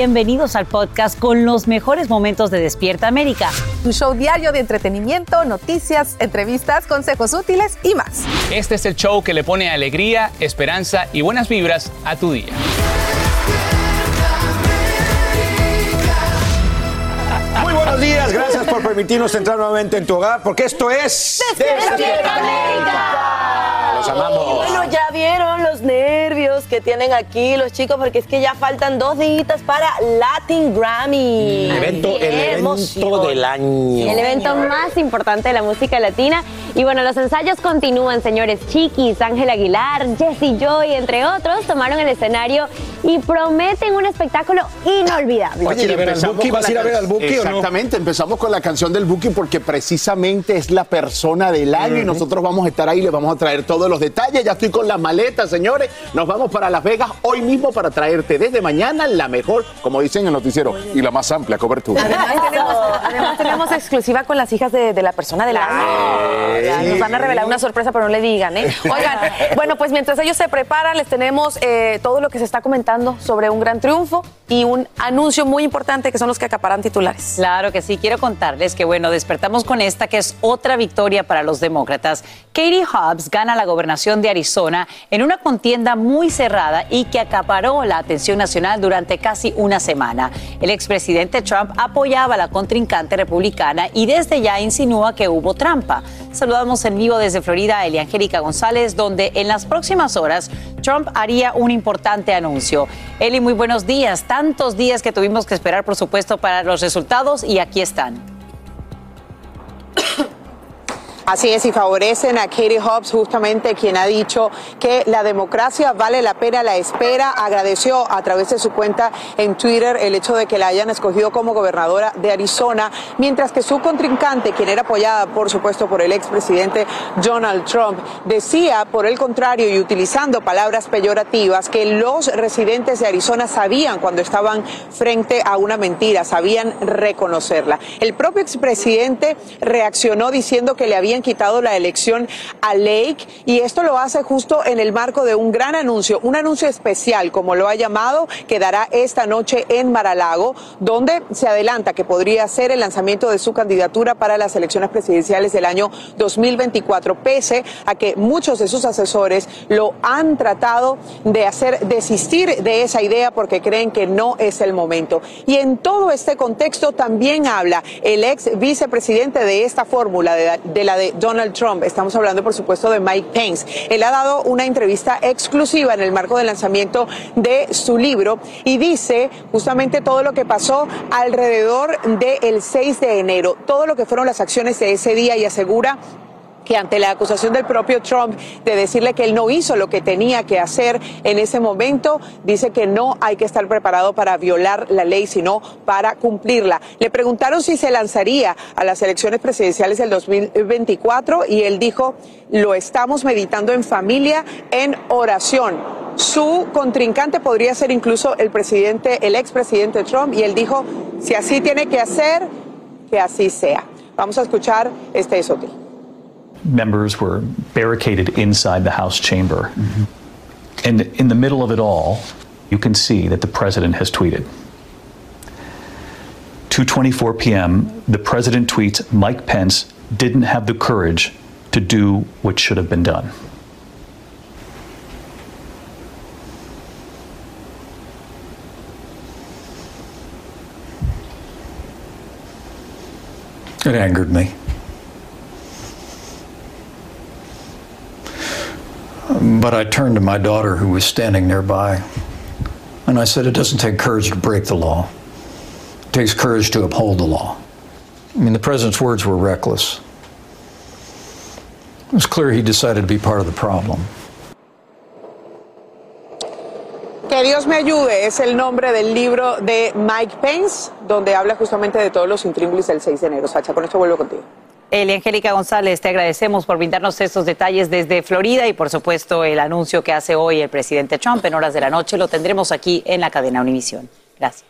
Bienvenidos al podcast con los mejores momentos de Despierta América. Tu show diario de entretenimiento, noticias, entrevistas, consejos útiles y más. Este es el show que le pone alegría, esperanza y buenas vibras a tu día. Buenos días, gracias por permitirnos entrar nuevamente en tu hogar, porque esto es... ¡Despierta América! Los amamos. Bueno, ya vieron los nervios que tienen aquí los chicos, porque es que ya faltan dos días para Latin Grammy. El evento, el ¡Qué evento del año. El evento más importante de la música latina. Y bueno, los ensayos continúan, señores. Chiquis, Ángel Aguilar, Jesse Joy, entre otros, tomaron el escenario y prometen un espectáculo inolvidable. Oye, ¿Vas a ir a ver al Buki o no? Exactamente, empezamos con la canción del Buki porque precisamente es la persona del año y nosotros vamos a estar ahí, les vamos a traer todos los detalles. Ya estoy con la maleta, señores. Nos vamos para Las Vegas hoy mismo para traerte desde mañana la mejor, como dicen en el noticiero, y la más amplia cobertura. Además tenemos, además tenemos exclusiva con las hijas de, de la persona del año. Nos van a revelar una sorpresa, pero no le digan, ¿eh? Oigan, bueno, pues mientras ellos se preparan, les tenemos eh, todo lo que se está comentando sobre un gran triunfo y un anuncio muy importante que son los que acaparan titulares. Claro que sí, quiero contarles que, bueno, despertamos con esta que es otra victoria para los demócratas. Katie Hobbs gana la gobernación de Arizona en una contienda muy cerrada y que acaparó la atención nacional durante casi una semana. El expresidente Trump apoyaba a la contrincante republicana y desde ya insinúa que hubo trampa. Saludamos en vivo desde Florida a Eliangélica González, donde en las próximas horas Trump haría un importante anuncio. Eli, muy buenos días. Tantos días que tuvimos que esperar, por supuesto, para los resultados y aquí están. Así es, y favorecen a Katie Hobbs, justamente quien ha dicho que la democracia vale la pena la espera. Agradeció a través de su cuenta en Twitter el hecho de que la hayan escogido como gobernadora de Arizona, mientras que su contrincante, quien era apoyada, por supuesto, por el expresidente Donald Trump, decía, por el contrario, y utilizando palabras peyorativas, que los residentes de Arizona sabían cuando estaban frente a una mentira, sabían reconocerla. El propio expresidente reaccionó diciendo que le habían quitado la elección a Lake y esto lo hace justo en el marco de un gran anuncio, un anuncio especial, como lo ha llamado, que dará esta noche en Maralago, donde se adelanta que podría ser el lanzamiento de su candidatura para las elecciones presidenciales del año 2024, pese a que muchos de sus asesores lo han tratado de hacer desistir de esa idea porque creen que no es el momento. Y en todo este contexto también habla el ex vicepresidente de esta fórmula, de, la de Donald Trump. Estamos hablando, por supuesto, de Mike Pence. Él ha dado una entrevista exclusiva en el marco del lanzamiento de su libro y dice justamente todo lo que pasó alrededor del 6 de enero, todo lo que fueron las acciones de ese día y asegura que ante la acusación del propio Trump de decirle que él no hizo lo que tenía que hacer en ese momento, dice que no hay que estar preparado para violar la ley, sino para cumplirla. Le preguntaron si se lanzaría a las elecciones presidenciales del 2024 y él dijo, lo estamos meditando en familia, en oración. Su contrincante podría ser incluso el presidente, el expresidente Trump, y él dijo, si así tiene que hacer, que así sea. Vamos a escuchar este esote. Members were barricaded inside the House chamber. Mm-hmm. And in the middle of it all, you can see that the president has tweeted. 2:24 p.m., the president tweets Mike Pence didn't have the courage to do what should have been done. It angered me. But I turned to my daughter, who was standing nearby, and I said, It doesn't take courage to break the law, it takes courage to uphold the law. I mean, the president's words were reckless. It was clear he decided to be part of the problem. Que Dios me ayude es el nombre del libro de Mike Pence, donde habla justamente de todos los intríngulis del 6 de enero. Sacha, con esto vuelvo contigo. Eli Angélica González, te agradecemos por brindarnos estos detalles desde Florida y por supuesto el anuncio que hace hoy el presidente Trump en horas de la noche lo tendremos aquí en la cadena Univisión. Gracias.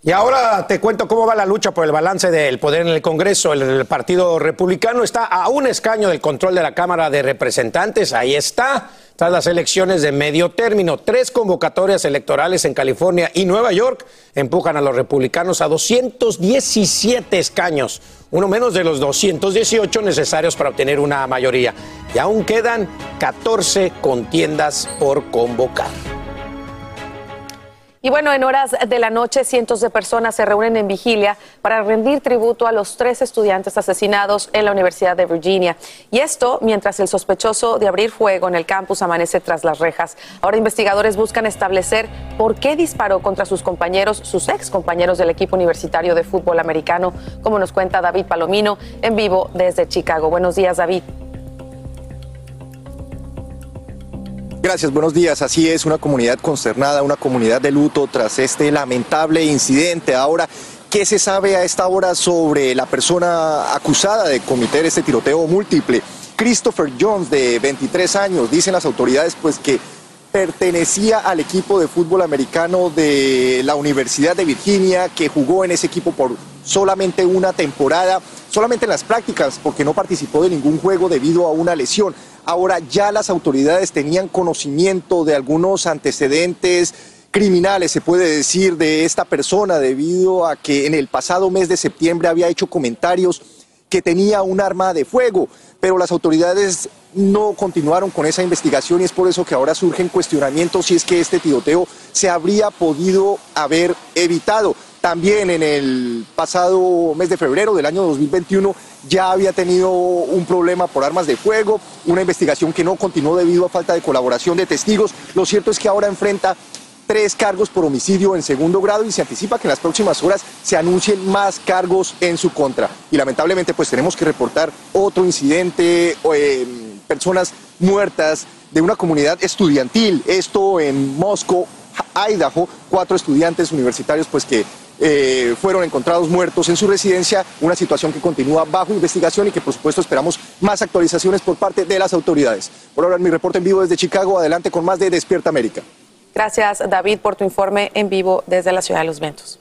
Y ahora te cuento cómo va la lucha por el balance del poder en el Congreso. El Partido Republicano está a un escaño del control de la Cámara de Representantes. Ahí está tras las elecciones de medio término. Tres convocatorias electorales en California y Nueva York empujan a los republicanos a 217 escaños, uno menos de los 218 necesarios para obtener una mayoría. Y aún quedan 14 contiendas por convocar. Y bueno, en horas de la noche, cientos de personas se reúnen en vigilia para rendir tributo a los tres estudiantes asesinados en la Universidad de Virginia. Y esto mientras el sospechoso de abrir fuego en el campus amanece tras las rejas. Ahora investigadores buscan establecer por qué disparó contra sus compañeros, sus ex compañeros del equipo universitario de fútbol americano, como nos cuenta David Palomino en vivo desde Chicago. Buenos días, David. Gracias, buenos días. Así es, una comunidad consternada, una comunidad de luto tras este lamentable incidente. Ahora, ¿qué se sabe a esta hora sobre la persona acusada de cometer este tiroteo múltiple? Christopher Jones, de 23 años, dicen las autoridades pues que pertenecía al equipo de fútbol americano de la Universidad de Virginia, que jugó en ese equipo por solamente una temporada, solamente en las prácticas, porque no participó de ningún juego debido a una lesión. Ahora ya las autoridades tenían conocimiento de algunos antecedentes criminales, se puede decir, de esta persona debido a que en el pasado mes de septiembre había hecho comentarios que tenía un arma de fuego, pero las autoridades no continuaron con esa investigación y es por eso que ahora surgen cuestionamientos si es que este tiroteo se habría podido haber evitado. También en el pasado mes de febrero del año 2021 ya había tenido un problema por armas de fuego, una investigación que no continuó debido a falta de colaboración de testigos. Lo cierto es que ahora enfrenta tres cargos por homicidio en segundo grado y se anticipa que en las próximas horas se anuncien más cargos en su contra. Y lamentablemente pues tenemos que reportar otro incidente, eh, personas muertas de una comunidad estudiantil, esto en Moscow, Idaho, cuatro estudiantes universitarios pues que eh, fueron encontrados muertos en su residencia, una situación que continúa bajo investigación y que por supuesto esperamos más actualizaciones por parte de las autoridades. Por ahora mi reporte en vivo desde Chicago, adelante con más de Despierta América. Gracias David por tu informe en vivo desde la ciudad de Los Ventos.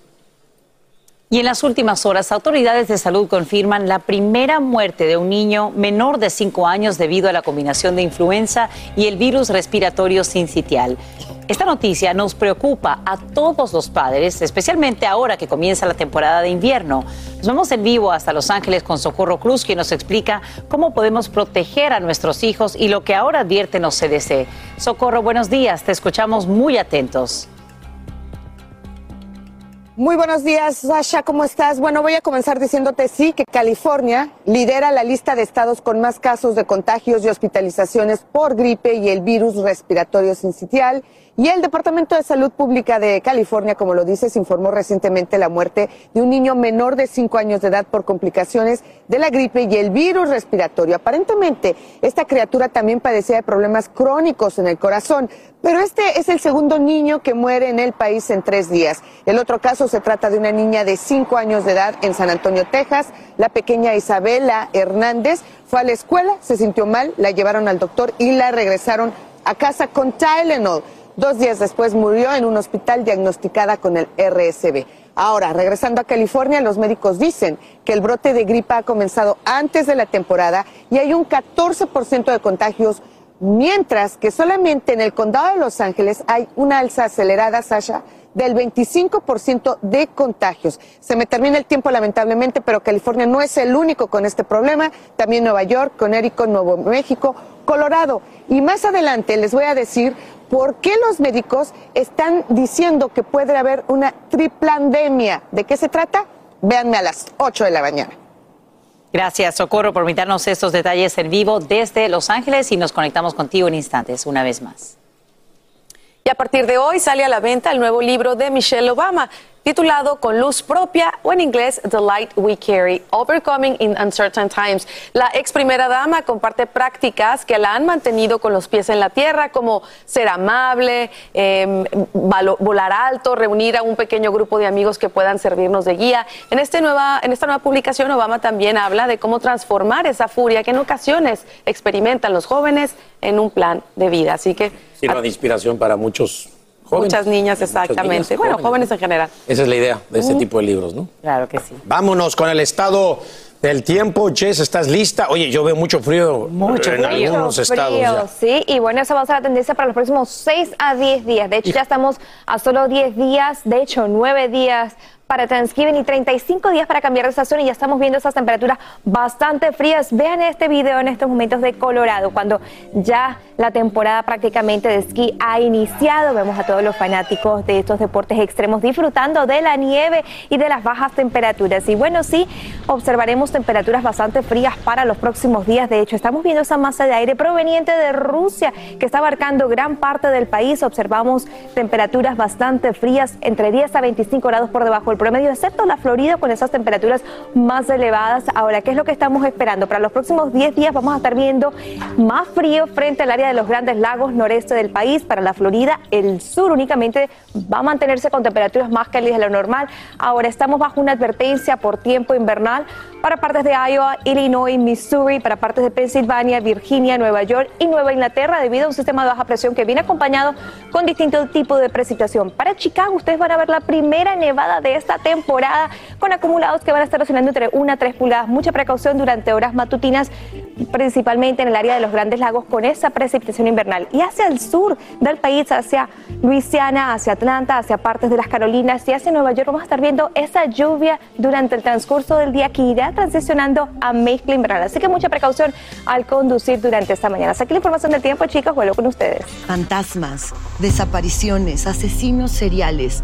Y en las últimas horas, autoridades de salud confirman la primera muerte de un niño menor de 5 años debido a la combinación de influenza y el virus respiratorio sincitial. Esta noticia nos preocupa a todos los padres, especialmente ahora que comienza la temporada de invierno. Nos vamos en vivo hasta Los Ángeles con Socorro Cruz, quien nos explica cómo podemos proteger a nuestros hijos y lo que ahora advierten los CDC. Socorro, buenos días, te escuchamos muy atentos. Muy buenos días, Sasha, ¿cómo estás? Bueno, voy a comenzar diciéndote sí que California lidera la lista de estados con más casos de contagios y hospitalizaciones por gripe y el virus respiratorio sincitial. Y el Departamento de Salud Pública de California, como lo dices, informó recientemente la muerte de un niño menor de 5 años de edad por complicaciones de la gripe y el virus respiratorio. Aparentemente, esta criatura también padecía de problemas crónicos en el corazón, pero este es el segundo niño que muere en el país en tres días. El otro caso se trata de una niña de 5 años de edad en San Antonio, Texas. La pequeña Isabela Hernández fue a la escuela, se sintió mal, la llevaron al doctor y la regresaron a casa con Tylenol. Dos días después murió en un hospital diagnosticada con el RSV. Ahora, regresando a California, los médicos dicen que el brote de gripa ha comenzado antes de la temporada y hay un 14% de contagios, mientras que solamente en el condado de Los Ángeles hay una alza acelerada, Sasha, del 25% de contagios. Se me termina el tiempo lamentablemente, pero California no es el único con este problema, también Nueva York, Connecticut, Nuevo México, Colorado. Y más adelante les voy a decir por qué los médicos están diciendo que puede haber una triplandemia. ¿De qué se trata? Véanme a las 8 de la mañana. Gracias, Socorro, por invitarnos estos detalles en vivo desde Los Ángeles y nos conectamos contigo en instantes una vez más. Y a partir de hoy sale a la venta el nuevo libro de Michelle Obama, titulado Con luz propia o en inglés The Light We Carry, Overcoming in Uncertain Times. La ex primera dama comparte prácticas que la han mantenido con los pies en la tierra, como ser amable, eh, volar alto, reunir a un pequeño grupo de amigos que puedan servirnos de guía. En, este nueva, en esta nueva publicación, Obama también habla de cómo transformar esa furia que en ocasiones experimentan los jóvenes en un plan de vida. Así que... Sirva de inspiración para muchos Muchas niñas, exactamente. bueno, jóvenes. en general. Esa es la idea de este tipo de libros, ¿no? Claro que sí. Vámonos con el estado del tiempo. Jess, ¿estás lista? Oye, yo veo mucho frío mucho en algunos estados. Ya. Sí, y bueno, esa va a ser la tendencia para los próximos 6 a 10 días. De hecho, ya estamos a solo 10 días, de hecho, 9 días para Thanksgiving y 35 días para cambiar de estación y ya estamos viendo esas temperaturas bastante frías. Vean este video en estos momentos de Colorado, cuando ya la temporada prácticamente de esquí ha iniciado. Vemos a todos los fanáticos de estos deportes extremos disfrutando de la nieve y de las bajas temperaturas. Y bueno, sí, observaremos temperaturas bastante frías para los próximos días. De hecho, estamos viendo esa masa de aire proveniente de Rusia que está abarcando gran parte del país. Observamos temperaturas bastante frías, entre 10 a 25 grados por debajo del promedio, excepto la Florida con esas temperaturas más elevadas. Ahora, ¿qué es lo que estamos esperando? Para los próximos 10 días vamos a estar viendo más frío frente al área de los grandes lagos noreste del país. Para la Florida, el sur únicamente va a mantenerse con temperaturas más cálidas de lo normal. Ahora estamos bajo una advertencia por tiempo invernal para partes de Iowa, Illinois, Missouri, para partes de Pensilvania, Virginia, Nueva York y Nueva Inglaterra debido a un sistema de baja presión que viene acompañado con distintos tipos de precipitación. Para Chicago ustedes van a ver la primera nevada de esta temporada con acumulados que van a estar oscilando entre 1 a 3 pulgadas. Mucha precaución durante horas matutinas, principalmente en el área de los grandes lagos con esa precipitación invernal. Y hacia el sur del país, hacia Luisiana, hacia Atlanta, hacia partes de las Carolinas y hacia Nueva York vamos a estar viendo esa lluvia durante el transcurso del día que irá transicionando a mezcla invernal. Así que mucha precaución al conducir durante esta mañana. Hasta aquí la información del tiempo, chicos. Vuelvo con ustedes. Fantasmas, desapariciones, asesinos seriales,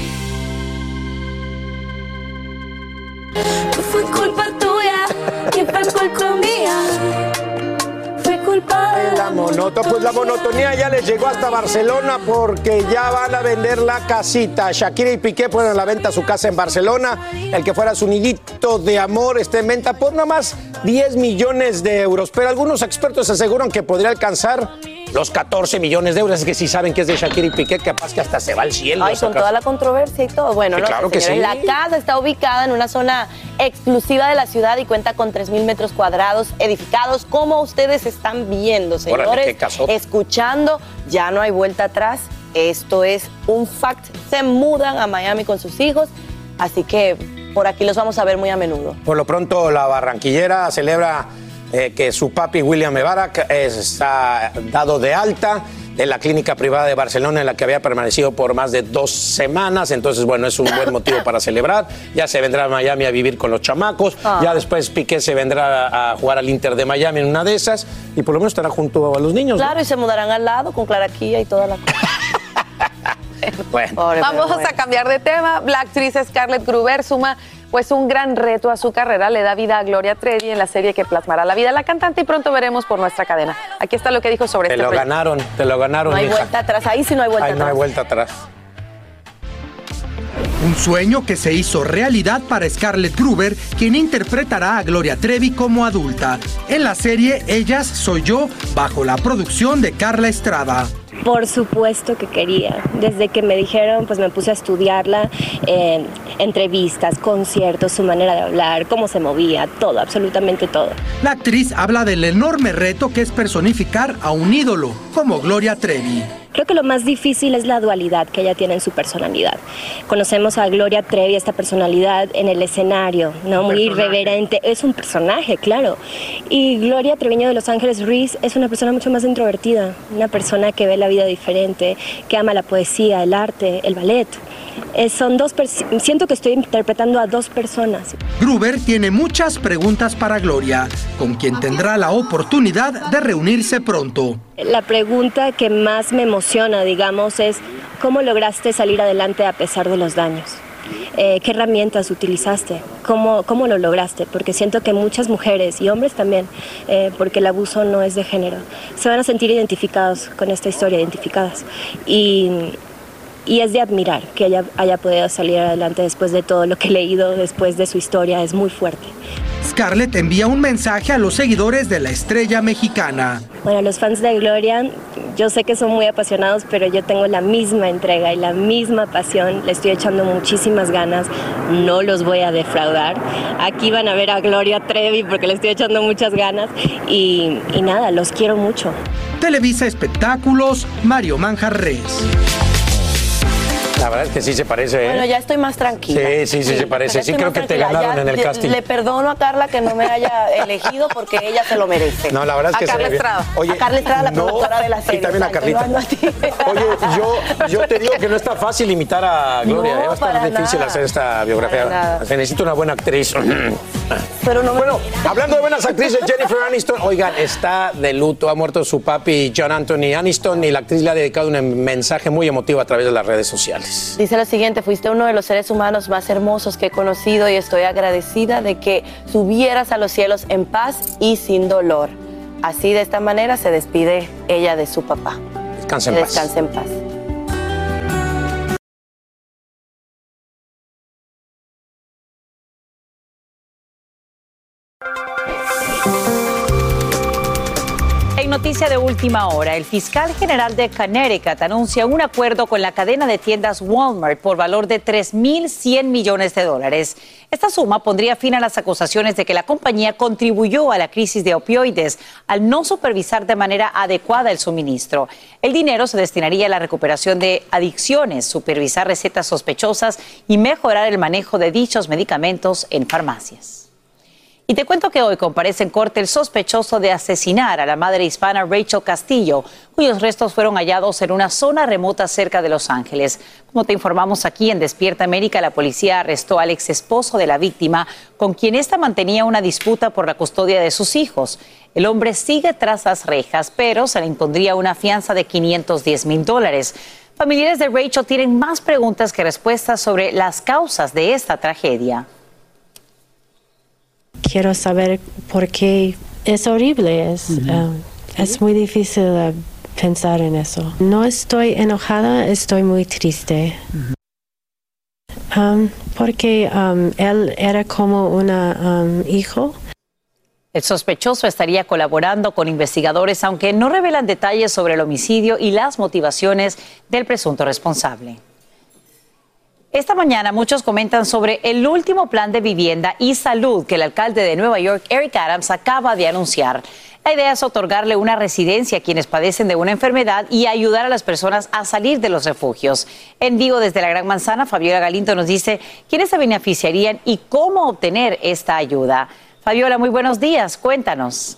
Fue culpa tuya y fue culpa mía. Fue culpa de La monoto, pues la monotonía ya les llegó hasta Barcelona porque ya van a vender la casita. Shakira y Piqué ponen a la venta su casa en Barcelona. El que fuera su nidito de amor está en venta por nada más 10 millones de euros. Pero algunos expertos aseguran que podría alcanzar los 14 millones de euros. Es que si saben que es de Shakira y Piqué, capaz que hasta se va al cielo. Ay, con toda la controversia y todo. Bueno, Sí, no, claro que sí. La casa está ubicada en una zona exclusiva de la ciudad y cuenta con 3.000 metros cuadrados edificados, como ustedes están viendo, Órale, señores. qué casota. escuchando, ya no hay vuelta atrás. Esto es un fact. Se mudan a Miami con sus hijos, así que por aquí los vamos a ver muy a menudo. Por lo pronto, la barranquillera celebra eh, que su papi William Mebarak está dado de alta de la clínica privada de Barcelona en la que había permanecido por más de dos semanas. Entonces, bueno, es un buen motivo para celebrar. Ya se vendrá a Miami a vivir con los chamacos. Ah. Ya después Piqué se vendrá a, a jugar al Inter de Miami en una de esas. Y por lo menos estará junto a los niños. ¿no? Claro, y se mudarán al lado con Claraquía y toda la cosa. Bueno. Pobre, Vamos bueno. a cambiar de tema. La actriz Scarlett Gruber suma pues un gran reto a su carrera. Le da vida a Gloria Trevi en la serie que plasmará la vida de la cantante y pronto veremos por nuestra cadena. Aquí está lo que dijo sobre Te este lo proyecto. ganaron, te lo ganaron, No hay hija. vuelta atrás. Ahí sí no hay vuelta Ay, no hay vuelta atrás. Un sueño que se hizo realidad para Scarlett Gruber, quien interpretará a Gloria Trevi como adulta. En la serie Ellas Soy Yo, bajo la producción de Carla Estrada. Por supuesto que quería. Desde que me dijeron, pues me puse a estudiarla, eh, entrevistas, conciertos, su manera de hablar, cómo se movía, todo, absolutamente todo. La actriz habla del enorme reto que es personificar a un ídolo, como Gloria Trevi. Creo que lo más difícil es la dualidad que ella tiene en su personalidad. Conocemos a Gloria Trevi, esta personalidad en el escenario, ¿no? Muy irreverente. Es un personaje, claro. Y Gloria Treviño de Los Ángeles Ruiz es una persona mucho más introvertida, una persona que ve la vida diferente, que ama la poesía, el arte, el ballet. Eh, son dos pers- siento que estoy interpretando a dos personas. Gruber tiene muchas preguntas para Gloria, con quien tendrá la oportunidad de reunirse pronto. La pregunta que más me emociona, digamos, es ¿cómo lograste salir adelante a pesar de los daños? Eh, ¿Qué herramientas utilizaste? ¿Cómo, ¿Cómo lo lograste? Porque siento que muchas mujeres y hombres también, eh, porque el abuso no es de género, se van a sentir identificados con esta historia, identificadas. Y, y es de admirar que ella haya podido salir adelante después de todo lo que he leído, después de su historia, es muy fuerte. Scarlett envía un mensaje a los seguidores de la estrella mexicana. Bueno, los fans de Gloria, yo sé que son muy apasionados, pero yo tengo la misma entrega y la misma pasión. Le estoy echando muchísimas ganas. No los voy a defraudar. Aquí van a ver a Gloria Trevi porque le estoy echando muchas ganas. Y, y nada, los quiero mucho. Televisa Espectáculos, Mario Manjarres. La verdad es que sí se parece, ¿eh? Bueno, ya estoy más tranquila. Sí, sí, sí, se parece. Sí, creo que te ganaron Ya en el casting. Le perdono a Carla que no me haya elegido porque ella se lo merece. No, la verdad es que a Carla. Estrada. Oye, a Carla Estrada, la no, productora de la y serie. también a Carlita. Oye, yo, yo te digo que no está fácil imitar a Gloria. No, ¿eh? Va a estar difícil nada. hacer esta biografía. Se necesita una buena actriz. Pero no Bueno, hablando de buenas actrices, Jennifer Aniston, oigan, está de luto. Ha muerto su papi John Anthony Aniston y la actriz le ha dedicado un mensaje muy emotivo a través de las redes sociales. Dice lo siguiente, fuiste uno de los seres humanos más hermosos que he conocido y estoy agradecida de que subieras a los cielos en paz y sin dolor. Así de esta manera se despide ella de su papá. Descansa en paz. Descanse en paz. Noticia de última hora, el fiscal general de Connecticut anuncia un acuerdo con la cadena de tiendas Walmart por valor de 3.100 millones de dólares. Esta suma pondría fin a las acusaciones de que la compañía contribuyó a la crisis de opioides al no supervisar de manera adecuada el suministro. El dinero se destinaría a la recuperación de adicciones, supervisar recetas sospechosas y mejorar el manejo de dichos medicamentos en farmacias. Y te cuento que hoy comparece en corte el sospechoso de asesinar a la madre hispana Rachel Castillo, cuyos restos fueron hallados en una zona remota cerca de Los Ángeles. Como te informamos aquí en Despierta América, la policía arrestó al ex esposo de la víctima, con quien ésta mantenía una disputa por la custodia de sus hijos. El hombre sigue tras las rejas, pero se le impondría una fianza de 510 mil dólares. Familiares de Rachel tienen más preguntas que respuestas sobre las causas de esta tragedia. Quiero saber por qué es horrible, es, um, es muy difícil uh, pensar en eso. No estoy enojada, estoy muy triste. Um, porque um, él era como un hijo. El sospechoso estaría colaborando con investigadores, aunque no revelan detalles sobre el homicidio y las motivaciones del presunto responsable. Esta mañana muchos comentan sobre el último plan de vivienda y salud que el alcalde de Nueva York, Eric Adams, acaba de anunciar. La idea es otorgarle una residencia a quienes padecen de una enfermedad y ayudar a las personas a salir de los refugios. En vivo desde la Gran Manzana, Fabiola Galindo nos dice quiénes se beneficiarían y cómo obtener esta ayuda. Fabiola, muy buenos días, cuéntanos.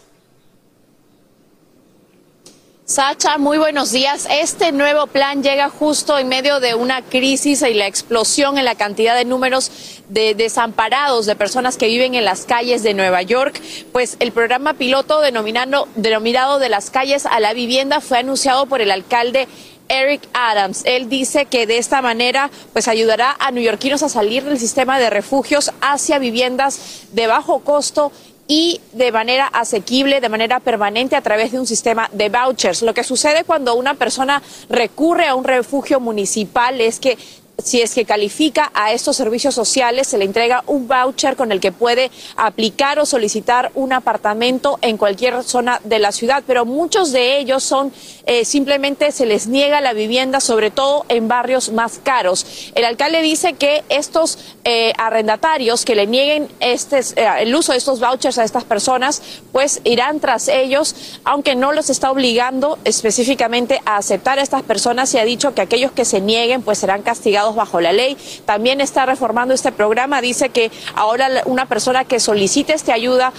Sacha, muy buenos días. Este nuevo plan llega justo en medio de una crisis y la explosión en la cantidad de números de desamparados, de personas que viven en las calles de Nueva York. Pues el programa piloto denominado, denominado de las calles a la vivienda fue anunciado por el alcalde Eric Adams. Él dice que de esta manera pues ayudará a neoyorquinos a salir del sistema de refugios hacia viviendas de bajo costo y de manera asequible, de manera permanente a través de un sistema de vouchers. Lo que sucede cuando una persona recurre a un refugio municipal es que si es que califica a estos servicios sociales, se le entrega un voucher con el que puede aplicar o solicitar un apartamento en cualquier zona de la ciudad, pero muchos de ellos son eh, simplemente se les niega la vivienda, sobre todo en barrios más caros. El alcalde dice que estos eh, arrendatarios que le nieguen este, el uso de estos vouchers a estas personas, pues irán tras ellos, aunque no los está obligando específicamente a aceptar a estas personas y ha dicho que aquellos que se nieguen pues serán castigados bajo la ley. También está reformando este programa, dice que ahora una persona que solicite esta ayuda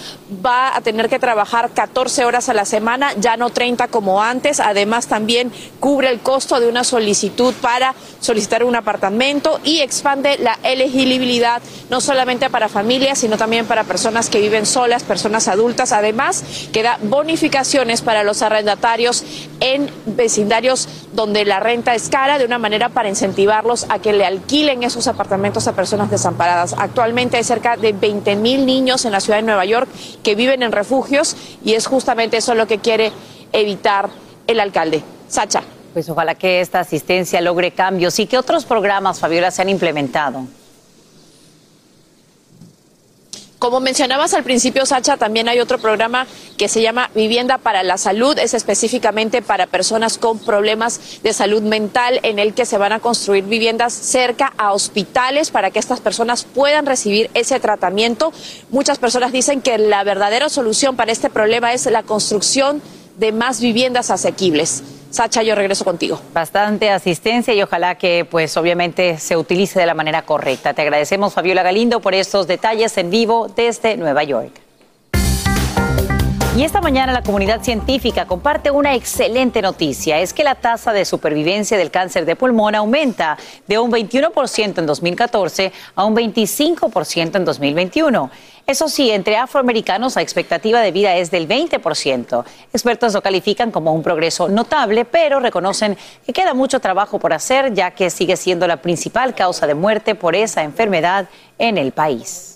va a tener que trabajar 14 horas a la semana, ya no 30 como antes. Además, también cubre el costo de una solicitud para solicitar un apartamento y expande la elegibilidad no solamente para familias, sino también para personas que viven solas, personas adultas. Además, que da bonificaciones para los arrendatarios en vecindarios donde la renta es cara, de una manera para incentivarlos a que le alquilen esos apartamentos a personas desamparadas. Actualmente hay cerca de 20 mil niños en la ciudad de Nueva York que viven en refugios y es justamente eso lo que quiere evitar el alcalde. Sacha. Pues ojalá que esta asistencia logre cambios y que otros programas, Fabiola, se han implementado. Como mencionabas al principio, Sacha, también hay otro programa que se llama Vivienda para la Salud. Es específicamente para personas con problemas de salud mental, en el que se van a construir viviendas cerca a hospitales para que estas personas puedan recibir ese tratamiento. Muchas personas dicen que la verdadera solución para este problema es la construcción de más viviendas asequibles. Sacha, yo regreso contigo. Bastante asistencia y ojalá que pues obviamente se utilice de la manera correcta. Te agradecemos Fabiola Galindo por estos detalles en vivo desde Nueva York. Y esta mañana la comunidad científica comparte una excelente noticia. Es que la tasa de supervivencia del cáncer de pulmón aumenta de un 21% en 2014 a un 25% en 2021. Eso sí, entre afroamericanos la expectativa de vida es del 20%. Expertos lo califican como un progreso notable, pero reconocen que queda mucho trabajo por hacer, ya que sigue siendo la principal causa de muerte por esa enfermedad en el país.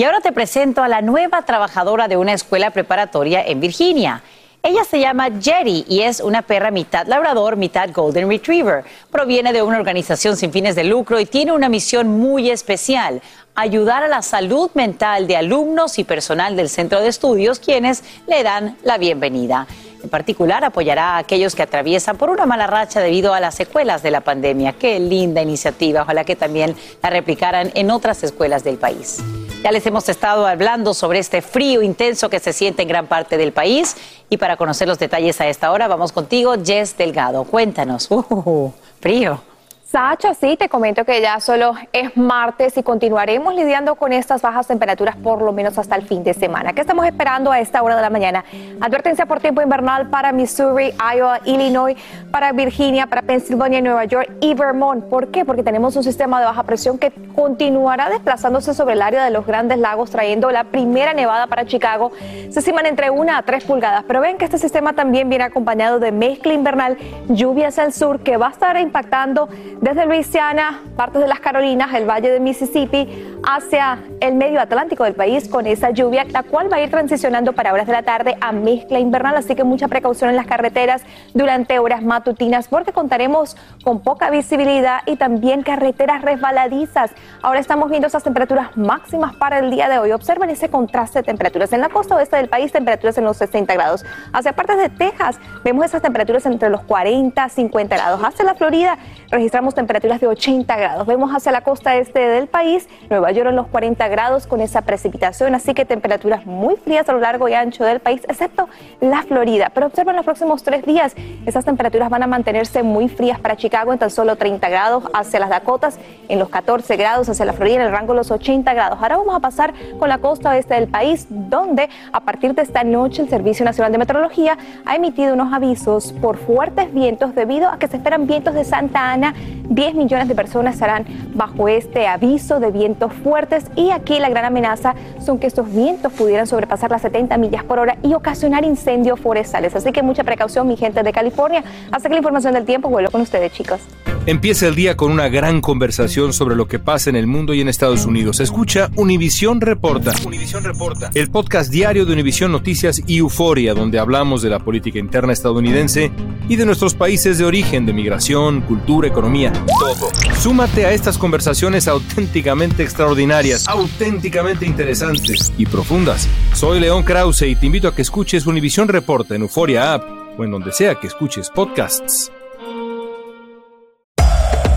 Y ahora te presento a la nueva trabajadora de una escuela preparatoria en Virginia. Ella se llama Jerry y es una perra mitad labrador, mitad golden retriever. Proviene de una organización sin fines de lucro y tiene una misión muy especial, ayudar a la salud mental de alumnos y personal del centro de estudios quienes le dan la bienvenida. En particular, apoyará a aquellos que atraviesan por una mala racha debido a las secuelas de la pandemia. Qué linda iniciativa. Ojalá que también la replicaran en otras escuelas del país. Ya les hemos estado hablando sobre este frío intenso que se siente en gran parte del país. Y para conocer los detalles a esta hora, vamos contigo, Jess Delgado. Cuéntanos. Uh, frío. Sacha, sí, te comento que ya solo es martes y continuaremos lidiando con estas bajas temperaturas por lo menos hasta el fin de semana. ¿Qué estamos esperando a esta hora de la mañana? Advertencia por tiempo invernal para Missouri, Iowa, Illinois, para Virginia, para Pensilvania, Nueva York y Vermont. ¿Por qué? Porque tenemos un sistema de baja presión que continuará desplazándose sobre el área de los grandes lagos, trayendo la primera nevada para Chicago. Se estiman entre una a tres pulgadas, pero ven que este sistema también viene acompañado de mezcla invernal, lluvias al sur, que va a estar impactando desde Luisiana, partes de las Carolinas, el Valle de Mississippi, hacia el medio atlántico del país con esa lluvia, la cual va a ir transicionando para horas de la tarde a mezcla invernal, así que mucha precaución en las carreteras durante horas matutinas porque contaremos con poca visibilidad y también carreteras resbaladizas. Ahora estamos viendo esas temperaturas máximas para el día de hoy. Observen ese contraste de temperaturas. En la costa oeste del país, temperaturas en los 60 grados. Hacia partes de Texas, vemos esas temperaturas entre los 40 y 50 grados. Hacia la Florida, registramos temperaturas de 80 grados. Vemos hacia la costa este del país, Nueva York en los 40 grados con esa precipitación, así que temperaturas muy frías a lo largo y ancho del país, excepto la Florida. Pero observen los próximos tres días, esas temperaturas van a mantenerse muy frías para Chicago en tan solo 30 grados, hacia las Dakotas en los 14 grados, hacia la Florida en el rango de los 80 grados. Ahora vamos a pasar con la costa oeste del país, donde a partir de esta noche el Servicio Nacional de Meteorología ha emitido unos avisos por fuertes vientos debido a que se esperan vientos de Santa Ana. 10 millones de personas estarán bajo este aviso de vientos fuertes y aquí la gran amenaza son que estos vientos pudieran sobrepasar las 70 millas por hora y ocasionar incendios forestales. Así que mucha precaución, mi gente de California. Hasta que la información del tiempo vuelvo con ustedes, chicos. Empieza el día con una gran conversación sobre lo que pasa en el mundo y en Estados Unidos. Escucha Univisión Reporta. Univisión Reporta. El podcast diario de Univisión Noticias y Euforia, donde hablamos de la política interna estadounidense y de nuestros países de origen, de migración, cultura, economía, todo. Súmate a estas conversaciones auténticamente extraordinarias, auténticamente interesantes y profundas. Soy León Krause y te invito a que escuches Univisión Reporta en Euforia App o en donde sea que escuches podcasts.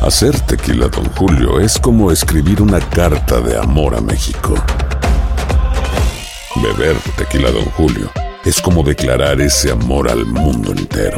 Hacer tequila, Don Julio, es como escribir una carta de amor a México. Beber tequila, Don Julio, es como declarar ese amor al mundo entero.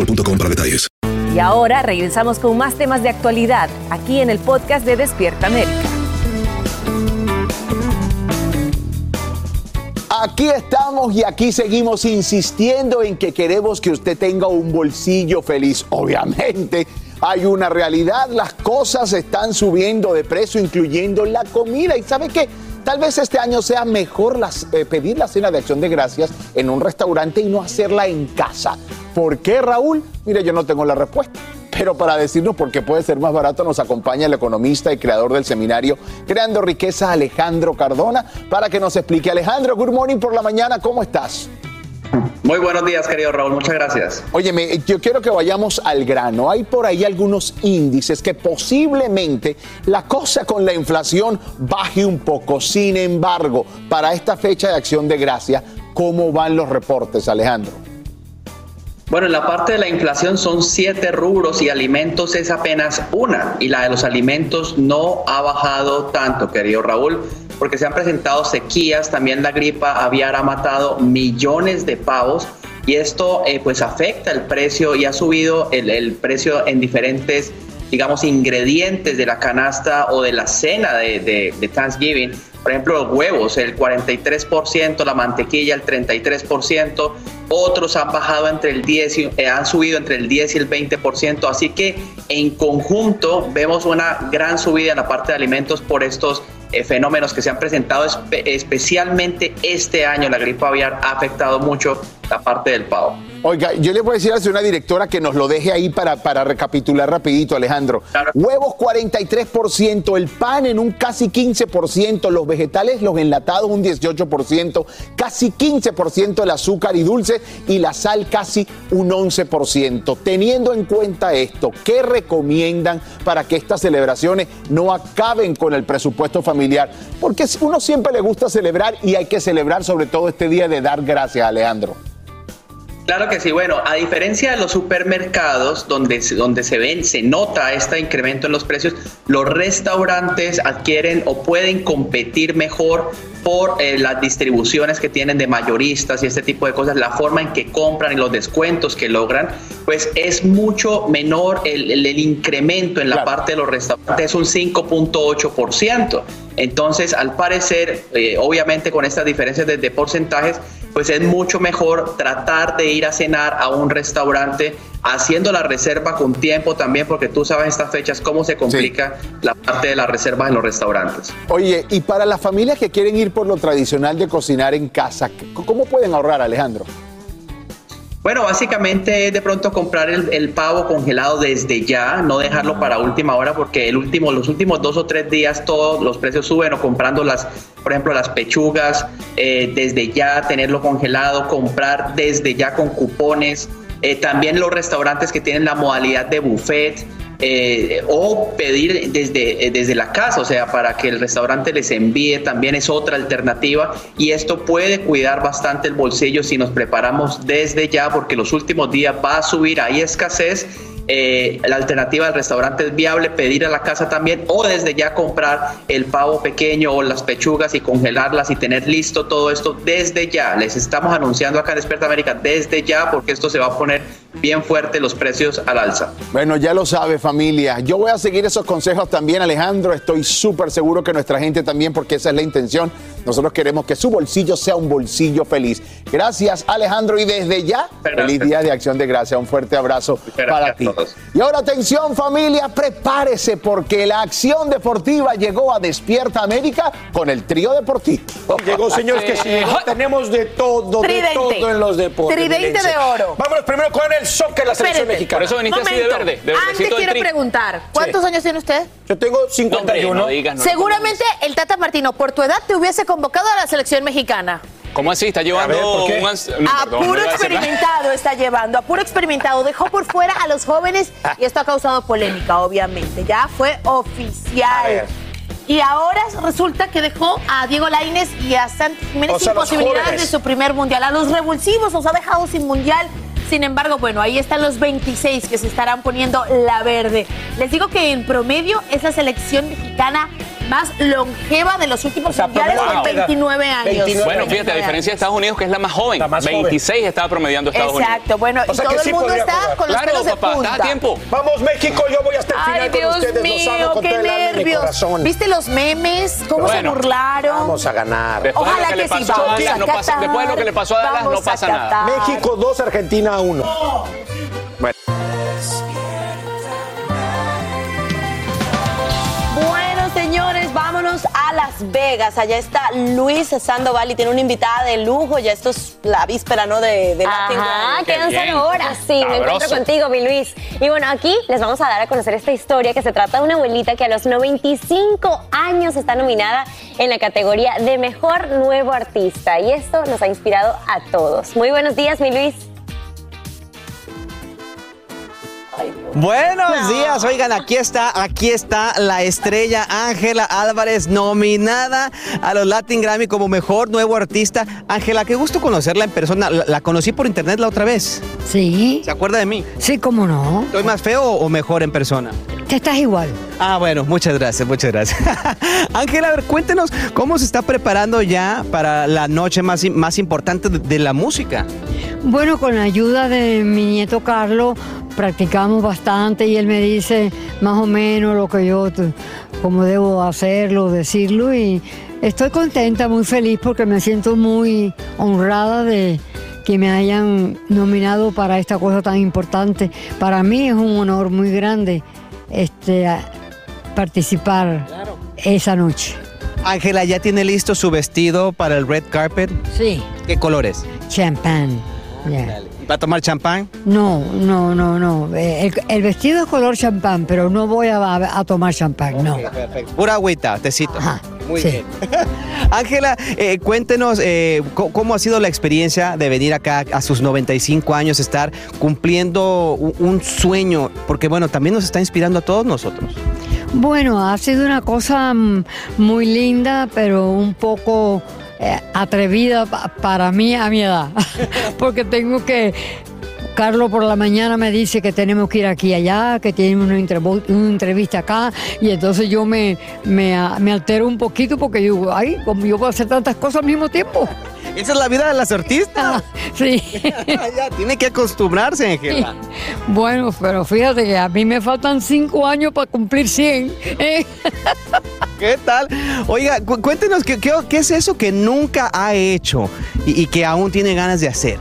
boostmobile.com para detalles. Y ahora regresamos con más temas de actualidad aquí en el podcast de Despierta América. Aquí estamos y aquí seguimos insistiendo en que queremos que usted tenga un bolsillo feliz. Obviamente hay una realidad, las cosas están subiendo de precio, incluyendo la comida. ¿Y sabe qué? Tal vez este año sea mejor las- eh, pedir la cena de acción de gracias en un restaurante y no hacerla en casa. ¿Por qué, Raúl? Mire, yo no tengo la respuesta. Pero para decirnos por qué puede ser más barato, nos acompaña el economista y creador del seminario Creando Riqueza, Alejandro Cardona, para que nos explique. Alejandro, good morning por la mañana, ¿cómo estás? Muy buenos días, querido Raúl. Muchas gracias. Óyeme, yo quiero que vayamos al grano. Hay por ahí algunos índices que posiblemente la cosa con la inflación baje un poco. Sin embargo, para esta fecha de acción de gracia, ¿cómo van los reportes, Alejandro? Bueno, en la parte de la inflación son siete rubros y alimentos es apenas una. Y la de los alimentos no ha bajado tanto, querido Raúl, porque se han presentado sequías. También la gripa aviar ha matado millones de pavos. Y esto eh, pues afecta el precio y ha subido el, el precio en diferentes, digamos, ingredientes de la canasta o de la cena de, de- de Thanksgiving. Por ejemplo, los huevos, el 43%, la mantequilla, el 33%, otros han bajado entre el 10 y, eh, han subido entre el 10 y el 20%, así que en conjunto vemos una gran subida en la parte de alimentos por estos eh, fenómenos que se han presentado espe- especialmente este año. La gripe aviar ha afectado mucho la parte del pavo. Oiga, yo le voy a decir a señora directora que nos lo deje ahí para, para recapitular rapidito, Alejandro. Huevos 43%, el pan en un casi 15%, los vegetales, los enlatados un 18%, casi 15% el azúcar y dulce y la sal casi un 11%. Teniendo en cuenta esto, ¿qué recomiendan para que estas celebraciones no acaben con el presupuesto familiar? Porque uno siempre le gusta celebrar y hay que celebrar sobre todo este día de dar gracias, Alejandro. Claro que sí. Bueno, a diferencia de los supermercados, donde, se- donde se ven, se nota este incremento en los precios, los restaurantes adquieren o pueden competir mejor por eh, las distribuciones que tienen de mayoristas y este tipo de cosas, la forma en que compran y los descuentos que logran, pues es mucho menor el, el- el incremento en la parte de los restaurantes, es un 5.8%. Entonces, al parecer, eh, obviamente con estas diferencias de, de porcentajes, pues es mucho mejor tratar de ir a cenar a un restaurante haciendo la reserva con tiempo también, porque tú sabes estas fechas cómo se complica la parte de las reservas en los restaurantes. Oye, y para las familias que quieren ir por lo tradicional de cocinar en casa, ¿cómo pueden ahorrar, Alejandro? Bueno, básicamente es de pronto comprar el, pavo congelado desde ya, no dejarlo para última hora porque el último, los últimos dos o tres días todos los precios suben o comprando las, por ejemplo, las pechugas eh, desde ya, tenerlo congelado, comprar desde ya con cupones. Eh, también los restaurantes que tienen la modalidad de buffet eh, o pedir desde, eh, desde la casa, o sea, para que el restaurante les envíe también es otra alternativa y esto puede cuidar bastante el bolsillo si nos preparamos desde ya porque los últimos días va a subir, hay escasez. Eh, la alternativa del restaurante es viable, pedir a la casa también o desde ya comprar el pavo pequeño o las pechugas y congelarlas y tener listo todo esto desde ya. Les estamos anunciando acá en Despierta América desde ya porque esto se va a poner bien fuerte los precios al alza. Bueno, ya lo sabe familia. Yo voy a seguir esos consejos también, Alejandro. Estoy súper seguro que nuestra gente también, porque esa es la intención. Nosotros queremos que su bolsillo sea un bolsillo feliz. Gracias, Alejandro. Y desde ya, feliz Día de Acción de Gracia. Un fuerte abrazo para ti. Y ahora atención familia, prepárese porque la acción deportiva llegó a Despierta América con el trío deportivo. Llegó, señores, que si llegó, tenemos de todo, de todo en los deportes. Tridente de oro. Vámonos primero con el soccer, la selección Espérate. mexicana. Por eso viniste así de Momento. verde, de Antes quiero tri. preguntar, ¿cuántos años tiene usted? Yo tengo 51. No, digas, no, Seguramente el Tata Martino, por tu edad, te hubiese convocado a la selección mexicana. ¿Cómo así? ¿Está llevando ver, ¿por qué? un... ans- no, A perdón, puro a experimentado está llevando, a puro experimentado. Dejó por fuera a los jóvenes y esto ha causado polémica, obviamente. Ya fue oficial. Y ahora resulta que dejó a Diego Lainez y a Santi Jiménez O sea, sin posibilidades de su primer mundial. A los revulsivos los ha dejado sin mundial. Sin embargo, bueno, ahí están los 26 que se estarán poniendo la verde. Les digo que en promedio es la selección mexicana más longeva de los últimos mundiales promedio con de edad. 29 años. Bueno, fíjate, a diferencia de Estados Unidos, que es la más joven. 26 estaba promediando Estados Unidos. Exacto, bueno, y todo el mundo está con los Claro, pelos de papá, punta. está a tiempo. Vamos, México, yo voy hasta el final Ay, con Dios ustedes. los amo mío, con qué nervios. ¿Viste los memes? ¿Cómo se burlaron? Vamos a ganar. Después Ojalá que que sí, pasó a vamos Dallas, a no pasa- Qatar. después de lo que le pasó a Dallas, no Vamos pasa nada. México 2, Argentina 1. Bueno. Bueno, Las Vegas. Allá está Luis Sandoval y tiene una invitada de lujo. Ya esto es la víspera, ¿no? De, de Latin Ajá, Grammy. quedan solo horas. Sí, me encuentro contigo, mi Luis. Y bueno, aquí les vamos a dar a conocer esta historia que se trata de una abuelita que a los 95 años está nominada en la categoría de Mejor Nuevo Artista. Y esto nos ha inspirado a todos. Muy buenos días, mi Luis. Buenos días, oigan, aquí está, aquí está la estrella Ángela Álvarez nominada a los Latin Grammy como mejor nuevo artista. Ángela, qué gusto conocerla en persona. La, la conocí por internet la otra vez. Sí. ¿Se acuerda de mí? Sí, cómo no. ¿Estoy más feo o mejor en persona? Te estás igual. Ah, bueno, muchas gracias, muchas gracias. Ángela, a ver, cuéntenos cómo se está preparando ya para la noche más, más importante de, de la música. Bueno, con la ayuda de mi nieto Carlos, practicamos bastante y él me dice más o menos lo que yo, cómo debo hacerlo, decirlo y estoy contenta, muy feliz porque me siento muy honrada de que me hayan nominado para esta cosa tan importante. Para mí es un honor muy grande este, participar esa noche. Ángela, ¿ya tiene listo su vestido para el red carpet? Sí. ¿Qué colores? Champán. ya. ¿Va a tomar champán? No, no, no, no. Eh, El, el vestido es color champán, pero no voy a, tomar champán, no. Perfecto. Pura agüita, tecito. Muy sí. bien. Ángela, eh, cuéntenos eh, cómo ha sido la experiencia de venir acá a sus 95 años, estar cumpliendo un, sueño, porque bueno, también nos está inspirando a todos nosotros. Bueno, ha sido una cosa mm, muy linda, pero un poco atrevida para mí a mi edad, porque tengo que Carlos por la mañana me dice que tenemos que ir aquí allá, que tiene una, entrevista acá, y entonces yo me, me, altero un poquito porque yo digo, ay, como yo puedo hacer tantas cosas al mismo tiempo. Esa es la vida de las artistas. sí. ya, tiene que acostumbrarse, Angela. Bueno, pero fíjate que a mí me faltan cinco años para cumplir 100. ¿eh? ¿Qué tal? Oiga, cuéntenos, ¿qué, ¿qué, es eso que nunca ha hecho y que aún tiene ganas de hacer?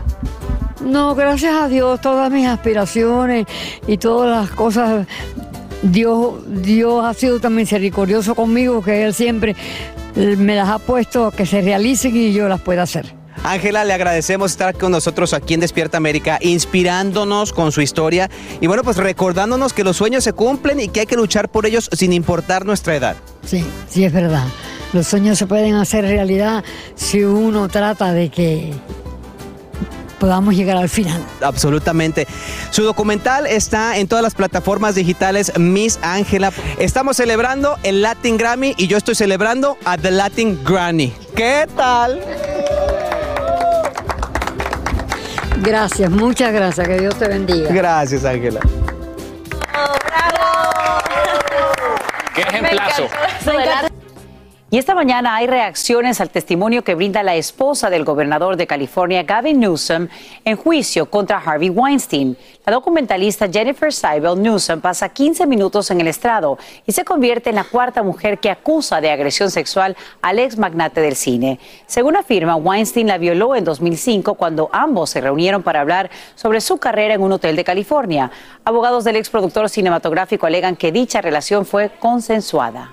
No, gracias a Dios, todas mis aspiraciones y todas las cosas, Dios, Dios ha sido tan misericordioso conmigo que Él siempre me las ha puesto que se realicen y yo las pueda hacer. Ángela, le agradecemos estar con nosotros aquí en Despierta América, inspirándonos con su historia y bueno, pues recordándonos que los sueños se cumplen y que hay que luchar por ellos sin importar nuestra edad. Sí, sí es verdad. Los sueños se pueden hacer realidad si uno trata de que podamos llegar al final. Absolutamente. Su documental está en todas las plataformas digitales Miss Ángela. Estamos celebrando el Latin Grammy y yo estoy celebrando a The Latin Granny. ¿Qué tal? Gracias, muchas gracias. Que Dios te bendiga. Gracias, Ángela. ¡Bravo! ¡Qué ejemplazo! Y esta mañana hay reacciones al testimonio que brinda la esposa del gobernador de California, Gavin Newsom, en juicio contra Harvey Weinstein. La documentalista Jennifer Seibel Newsom pasa 15 minutos en el estrado y se convierte en la cuarta mujer que acusa de agresión sexual al ex magnate del cine. Según afirma, Weinstein la violó en 2005 cuando ambos se reunieron para hablar sobre su carrera en un hotel de California. Abogados del ex productor cinematográfico alegan que dicha relación fue consensuada.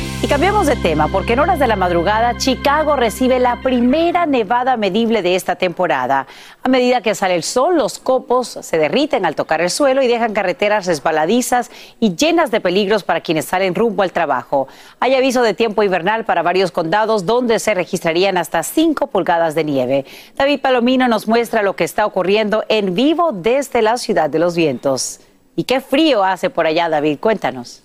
Y cambiamos de tema porque en horas de la madrugada Chicago recibe la primera nevada medible de esta temporada. A medida que sale el sol, los copos se derriten al tocar el suelo y dejan carreteras resbaladizas y llenas de peligros para quienes salen rumbo al trabajo. Hay aviso de tiempo invernal para varios condados donde se registrarían hasta 5 pulgadas de nieve. David Palomino nos muestra lo que está ocurriendo en vivo desde la ciudad de los vientos. ¿Y qué frío hace por allá, David? Cuéntanos.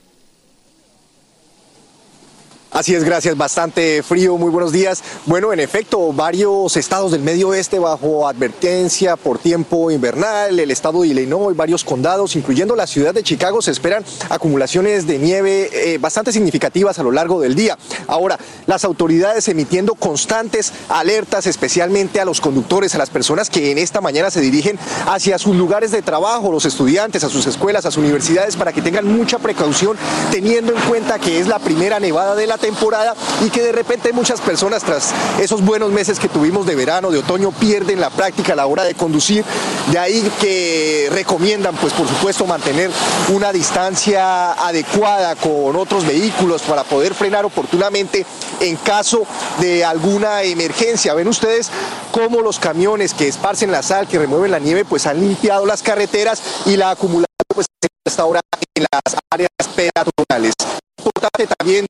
Así es, gracias. Bastante frío. Muy buenos días. Bueno, en efecto, varios estados del medio oeste bajo advertencia por tiempo invernal, el estado de Illinois, varios condados, incluyendo la ciudad de Chicago, se esperan acumulaciones de nieve eh, bastante significativas a lo largo del día. Ahora, las autoridades emitiendo constantes alertas, especialmente a los conductores, a las personas que en esta mañana se dirigen hacia sus lugares de trabajo, los estudiantes, a sus escuelas, a sus universidades, para que tengan mucha precaución, teniendo en cuenta que es la primera nevada de la temporada y que de repente muchas personas tras esos buenos meses que tuvimos de verano, de otoño, pierden la práctica a la hora de conducir. De ahí que recomiendan, pues por supuesto, mantener una distancia adecuada con otros vehículos para poder frenar oportunamente en caso de alguna emergencia. Ven ustedes cómo los camiones que esparcen la sal, que remueven la nieve, pues han limpiado las carreteras y la acumulación pues hasta ahora en las áreas peatonales. Importante también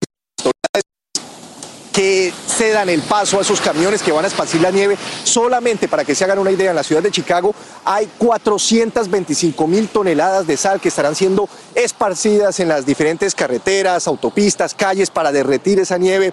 que cedan el paso a esos camiones que van a esparcir la nieve. Solamente para que se hagan una idea, en la ciudad de Chicago hay 425 mil toneladas de sal que estarán siendo esparcidas en las diferentes carreteras, autopistas, calles para derretir esa nieve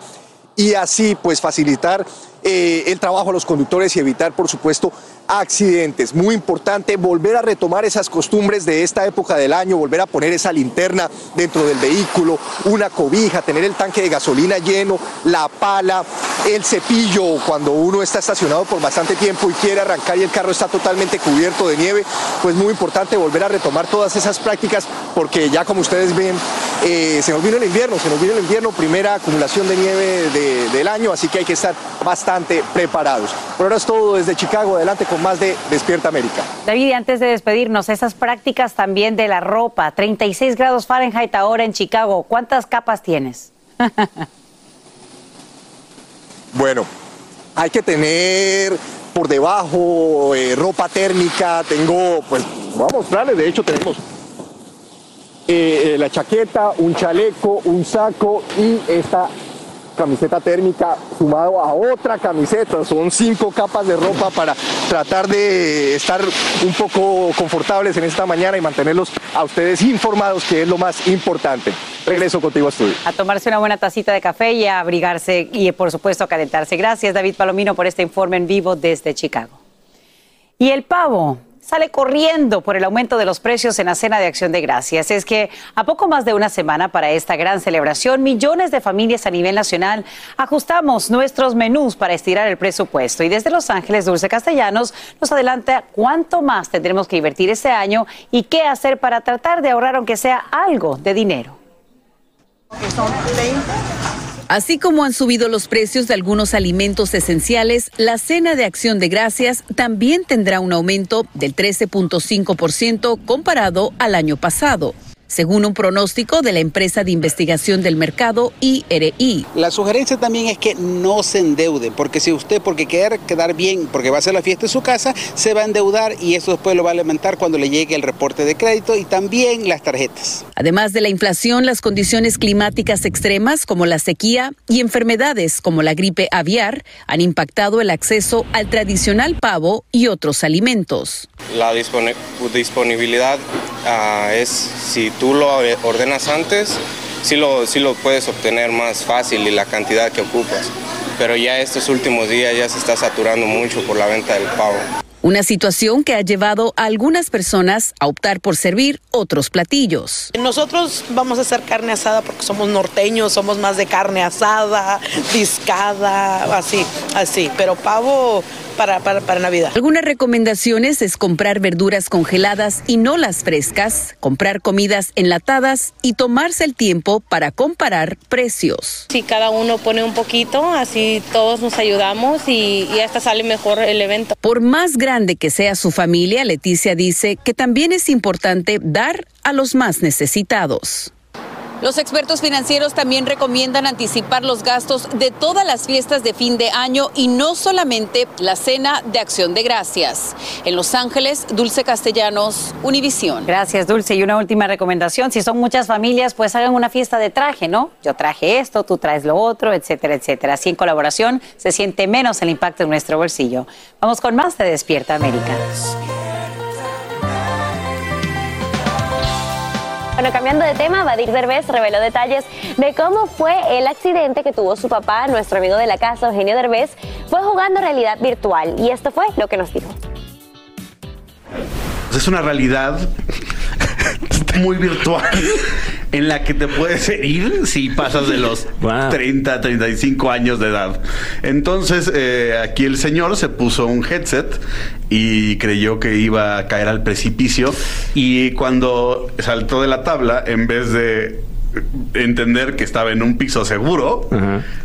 y así pues facilitar eh, el trabajo a los conductores y evitar, por supuesto, accidentes. Muy importante volver a retomar esas costumbres de esta época del año, volver a poner esa linterna dentro del vehículo, una cobija, tener el tanque de gasolina lleno, la pala, el cepillo cuando uno está estacionado por bastante tiempo y quiere arrancar y el carro está totalmente cubierto de nieve, pues muy importante volver a retomar todas esas prácticas porque ya como ustedes ven, eh, se nos vino el invierno, se nos vino el invierno, primera acumulación de nieve del año, así que hay que estar bastante preparados. Por ahora es todo desde Chicago, adelante con más de Despierta América. David, y antes de despedirnos, esas prácticas también de la ropa, 36 grados Fahrenheit ahora en Chicago, ¿cuántas capas tienes? bueno, hay que tener por debajo eh, ropa térmica, tengo, pues, vamos a mostrarles, de hecho tenemos eh, eh, la chaqueta, un chaleco, un saco y esta camiseta térmica sumado a otra camiseta. Son cinco capas de ropa para tratar de estar un poco confortables en esta mañana y mantenerlos a ustedes informados, que es lo más importante. Regreso contigo a estudio. A tomarse una buena tacita de café y a abrigarse y por supuesto a calentarse. Gracias David Palomino por este informe en vivo desde Chicago. Y el pavo sale corriendo por el aumento de los precios en la cena de acción de gracias. Es que a poco más de una semana para esta gran celebración, millones de familias a nivel nacional ajustamos nuestros menús para estirar el presupuesto. Y desde Los Ángeles, Dulce Castellanos nos adelanta cuánto más tendremos que invertir este año y qué hacer para tratar de ahorrar aunque sea algo de dinero. Así como han subido los precios de algunos alimentos esenciales, la cena de acción de gracias también tendrá un aumento del 13.5% comparado al año pasado según un pronóstico de la empresa de investigación del mercado IRI. La sugerencia también es que no se endeude, porque si usted, porque quiere quedar bien, porque va a hacer la fiesta en su casa, se va a endeudar y eso después lo va a alimentar cuando le llegue el reporte de crédito y también las tarjetas. Además de la inflación, las condiciones climáticas extremas como la sequía y enfermedades como la gripe aviar han impactado el acceso al tradicional pavo y otros alimentos. La disponibilidad uh, es si tú lo ordenas antes, sí lo, sí lo puedes obtener más fácil y la cantidad que ocupas. Pero ya estos últimos días ya se está saturando mucho por la venta del pavo. Una situación que ha llevado a algunas personas a optar por servir otros platillos. Nosotros vamos a hacer carne asada porque somos norteños, somos más de carne asada, discada, así, así. Pero pavo para, para, Navidad. Algunas recomendaciones es comprar verduras congeladas y no las frescas, comprar comidas enlatadas y tomarse el tiempo para comparar precios. Si cada uno pone un poquito, así todos nos ayudamos y, y hasta sale mejor el evento. Por más grande que sea su familia, Leticia dice que también es importante dar a los más necesitados. Los expertos financieros también recomiendan anticipar los gastos de todas las fiestas de fin de año y no solamente la cena de acción de gracias. En Los Ángeles, Dulce Castellanos, Univisión. Gracias, Dulce. Y una última recomendación, si son muchas familias, pues hagan una fiesta de traje, ¿no? Yo traje esto, tú traes lo otro, etcétera, etcétera. Así en colaboración se siente menos el impacto en nuestro bolsillo. Vamos con más de Despierta América. Bueno, cambiando de tema, Badir Derbez reveló detalles de cómo fue el accidente que tuvo su papá, nuestro amigo de la casa, Eugenio Derbez, fue jugando realidad virtual. Y esto fue lo que nos dijo. Es una realidad muy virtual en la que te puedes herir si pasas de los 30, 35 años de edad. Entonces, eh, aquí el señor se puso un headset y creyó que iba a caer al precipicio y cuando saltó de la tabla, en vez de entender que estaba en un piso seguro,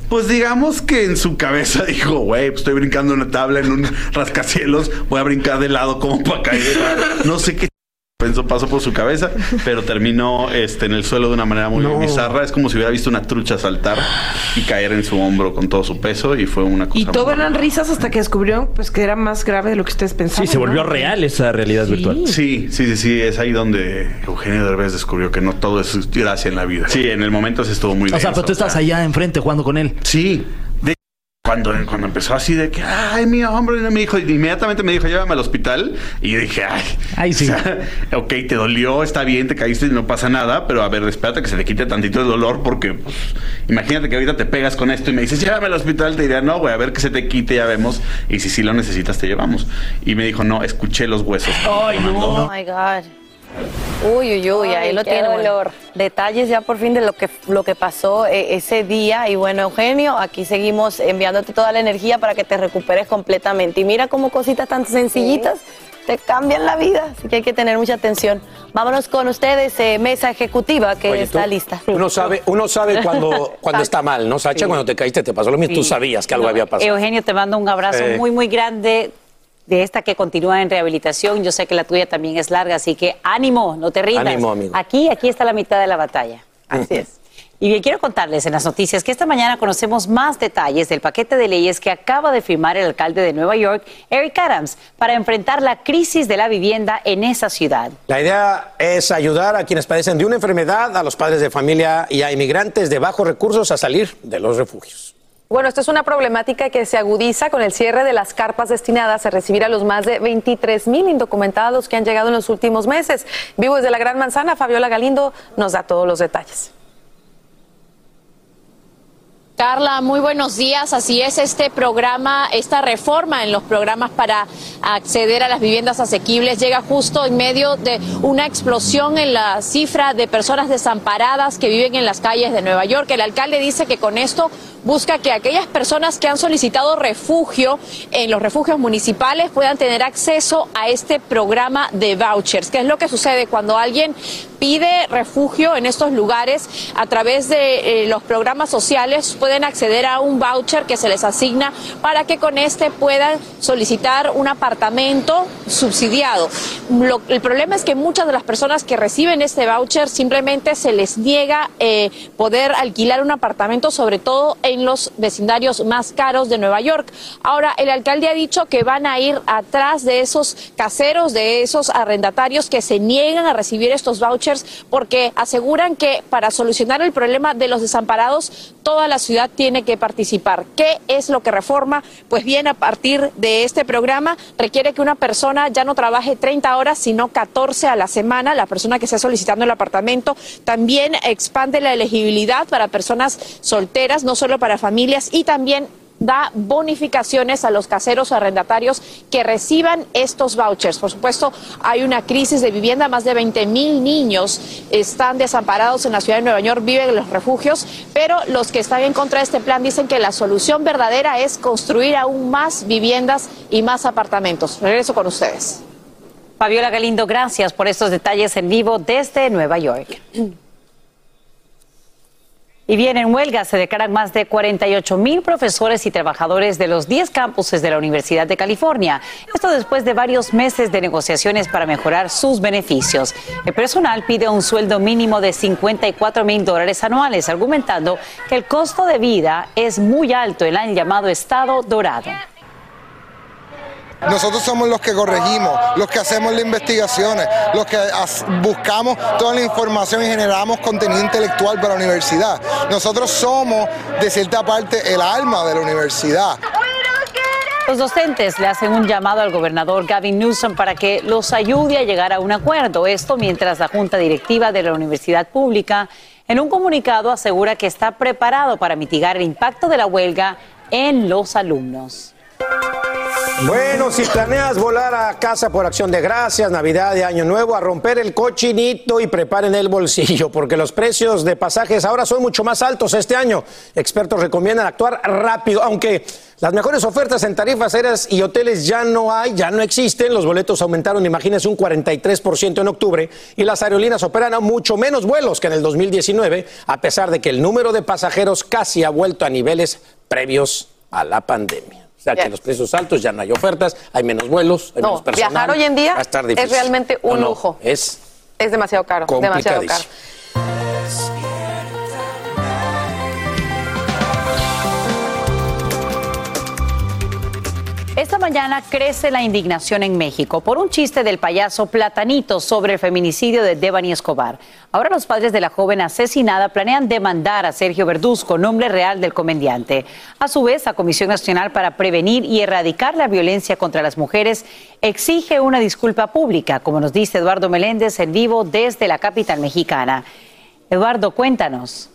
pues digamos que en su cabeza dijo, güey, pues estoy brincando en una tabla en un rascacielos, voy a brincar de lado como para caer. No sé qué Pensó, pasó por su cabeza, pero terminó este, en el suelo de una manera muy bizarra. Es como si hubiera visto una trucha saltar y caer en su hombro con todo su peso y fue una cosa. Y todo eran risas hasta que descubrió pues, que era más grave de lo que ustedes pensaban. Sí, se volvió real esa realidad virtual. Sí, sí, sí, sí. Es ahí donde Eugenio Derbez descubrió que no todo es gracia en la vida. Sí, en el momento se estuvo muy O sea, pero tú estás allá enfrente jugando con él. Sí. Cuando, cuando empezó así de que, ay, mi hombre, me dijo, inmediatamente me dijo, llévame al hospital. Y dije, ay, ay sí. ok, te dolió, está bien, te caíste y no pasa nada, pero a ver, espérate que se le quite tantito el dolor, porque pues, imagínate que ahorita te pegas con esto y me dices, llévame al hospital, te diría, no, güey, a ver que se te quite, ya vemos. Y si sí lo necesitas, te llevamos. Y me dijo, no, escuché los huesos. Ay, no. Oh my God. Uy, uy, uy, ahí lo tiene. Dolor. detalles ya por fin de lo que, lo que pasó eh, ese día. Y bueno, Eugenio, aquí seguimos enviándote toda la energía para que te recuperes completamente. Y mira cómo cositas tan sencillitas te cambian la vida. Así que hay que tener mucha atención. Vámonos con ustedes, eh, mesa ejecutiva, que está lista. Uno sabe, uno sabe cuando, cuando está mal, ¿no, Sacha? Cuando te caíste te pasó lo mismo. Tú sabías que algo había pasado. Eugenio, te mando un abrazo eh. muy, muy grande de esta que continúa en rehabilitación. Yo sé que la tuya también es larga, así que ánimo, no te rindas. Ánimo, amigo. Aquí, aquí está la mitad de la batalla. Así es. Y bien, quiero contarles en las noticias que esta mañana conocemos más detalles del paquete de leyes que acaba de firmar el alcalde de Nueva York, Eric Adams, para enfrentar la crisis de la vivienda en esa ciudad. La idea es ayudar a quienes padecen de una enfermedad, a los padres de familia y a inmigrantes de bajos recursos a salir de los refugios. Bueno, esto es una problemática que se agudiza con el cierre de las carpas destinadas a recibir a los más de 23 mil indocumentados que han llegado en los últimos meses. Vivo desde la Gran Manzana, Fabiola Galindo nos da todos los detalles. Carla, muy buenos días. Así es, este programa, esta reforma en los programas para acceder a las viviendas asequibles llega justo en medio de una explosión en la cifra de personas desamparadas que viven en las calles de Nueva York. El alcalde dice que con esto busca que aquellas personas que han solicitado refugio en los refugios municipales puedan tener acceso a este programa de vouchers. ¿Qué es lo que sucede cuando alguien pide refugio en estos lugares a través de eh, los programas sociales? pueden acceder a un voucher que se les asigna para que con este puedan solicitar un apartamento subsidiado. el problema es que muchas de las personas que reciben este voucher simplemente se les niega eh, poder alquilar un apartamento, sobre todo en los vecindarios más caros de Nueva York. Ahora, el alcalde ha dicho que van a ir atrás de esos caseros, de esos arrendatarios que se niegan a recibir estos vouchers porque aseguran que para solucionar el problema de los desamparados, toda la ciudad tiene que participar. ¿Qué es lo que reforma? Pues bien, a partir de este programa requiere que una persona ya no trabaje 30 horas, sino 14 a la semana, la persona que esté solicitando el apartamento. También expande la elegibilidad para personas solteras, no solo para familias, y también da bonificaciones a los caseros o arrendatarios que reciban estos vouchers. Por supuesto, hay una crisis de vivienda, más de 20 mil niños están desamparados en la ciudad de Nueva York, viven en los refugios, pero los que están en contra de este plan dicen que la solución verdadera es construir aún más viviendas y más apartamentos. Regreso con ustedes. Fabiola Galindo, gracias por estos detalles en vivo desde Nueva York. Y bien, en huelga se declaran más de 48 mil profesores y trabajadores de los 10 campuses de la Universidad de California. Esto después de varios meses de negociaciones para mejorar sus beneficios. El personal pide un sueldo mínimo de 54 mil dólares anuales, argumentando que el costo de vida es muy alto en el llamado Estado Dorado. Nosotros somos los que corregimos, los que hacemos las investigaciones, los que buscamos toda la información y generamos contenido intelectual para la universidad. Nosotros somos, de cierta parte, el alma de la universidad. Los docentes le hacen un llamado al gobernador Gavin Newsom para que los ayude a llegar a un acuerdo. Esto mientras la Junta Directiva de la Universidad Pública en un comunicado asegura que está preparado para mitigar el impacto de la huelga en los alumnos. Bueno, si planeas volar a casa por acción de gracias, Navidad y Año Nuevo, a romper el cochinito y preparen el bolsillo, porque los precios de pasajes ahora son mucho más altos este año. Expertos recomiendan actuar rápido, aunque las mejores ofertas en tarifas aéreas y hoteles ya no hay, ya no existen. Los boletos aumentaron, imagínense, un 43% en octubre y las aerolíneas operan a mucho menos vuelos que en el 2019, a pesar de que el número de pasajeros casi ha vuelto a niveles previos a la pandemia. O sea, que los precios altos, ya no hay ofertas, hay menos vuelos, hay menos personal. Viajar hoy en día es realmente un No, no, lujo. Es Es demasiado caro, demasiado caro. Esta mañana crece la indignación en México por un chiste del payaso Platanito sobre el feminicidio de Devani Escobar. Ahora los padres de la joven asesinada planean demandar a Sergio Verduzco, nombre real del comediante. A su vez, la Comisión Nacional para Prevenir y Erradicar la Violencia contra las Mujeres exige una disculpa pública, como nos dice Eduardo Meléndez en vivo desde la capital mexicana. Eduardo, cuéntanos.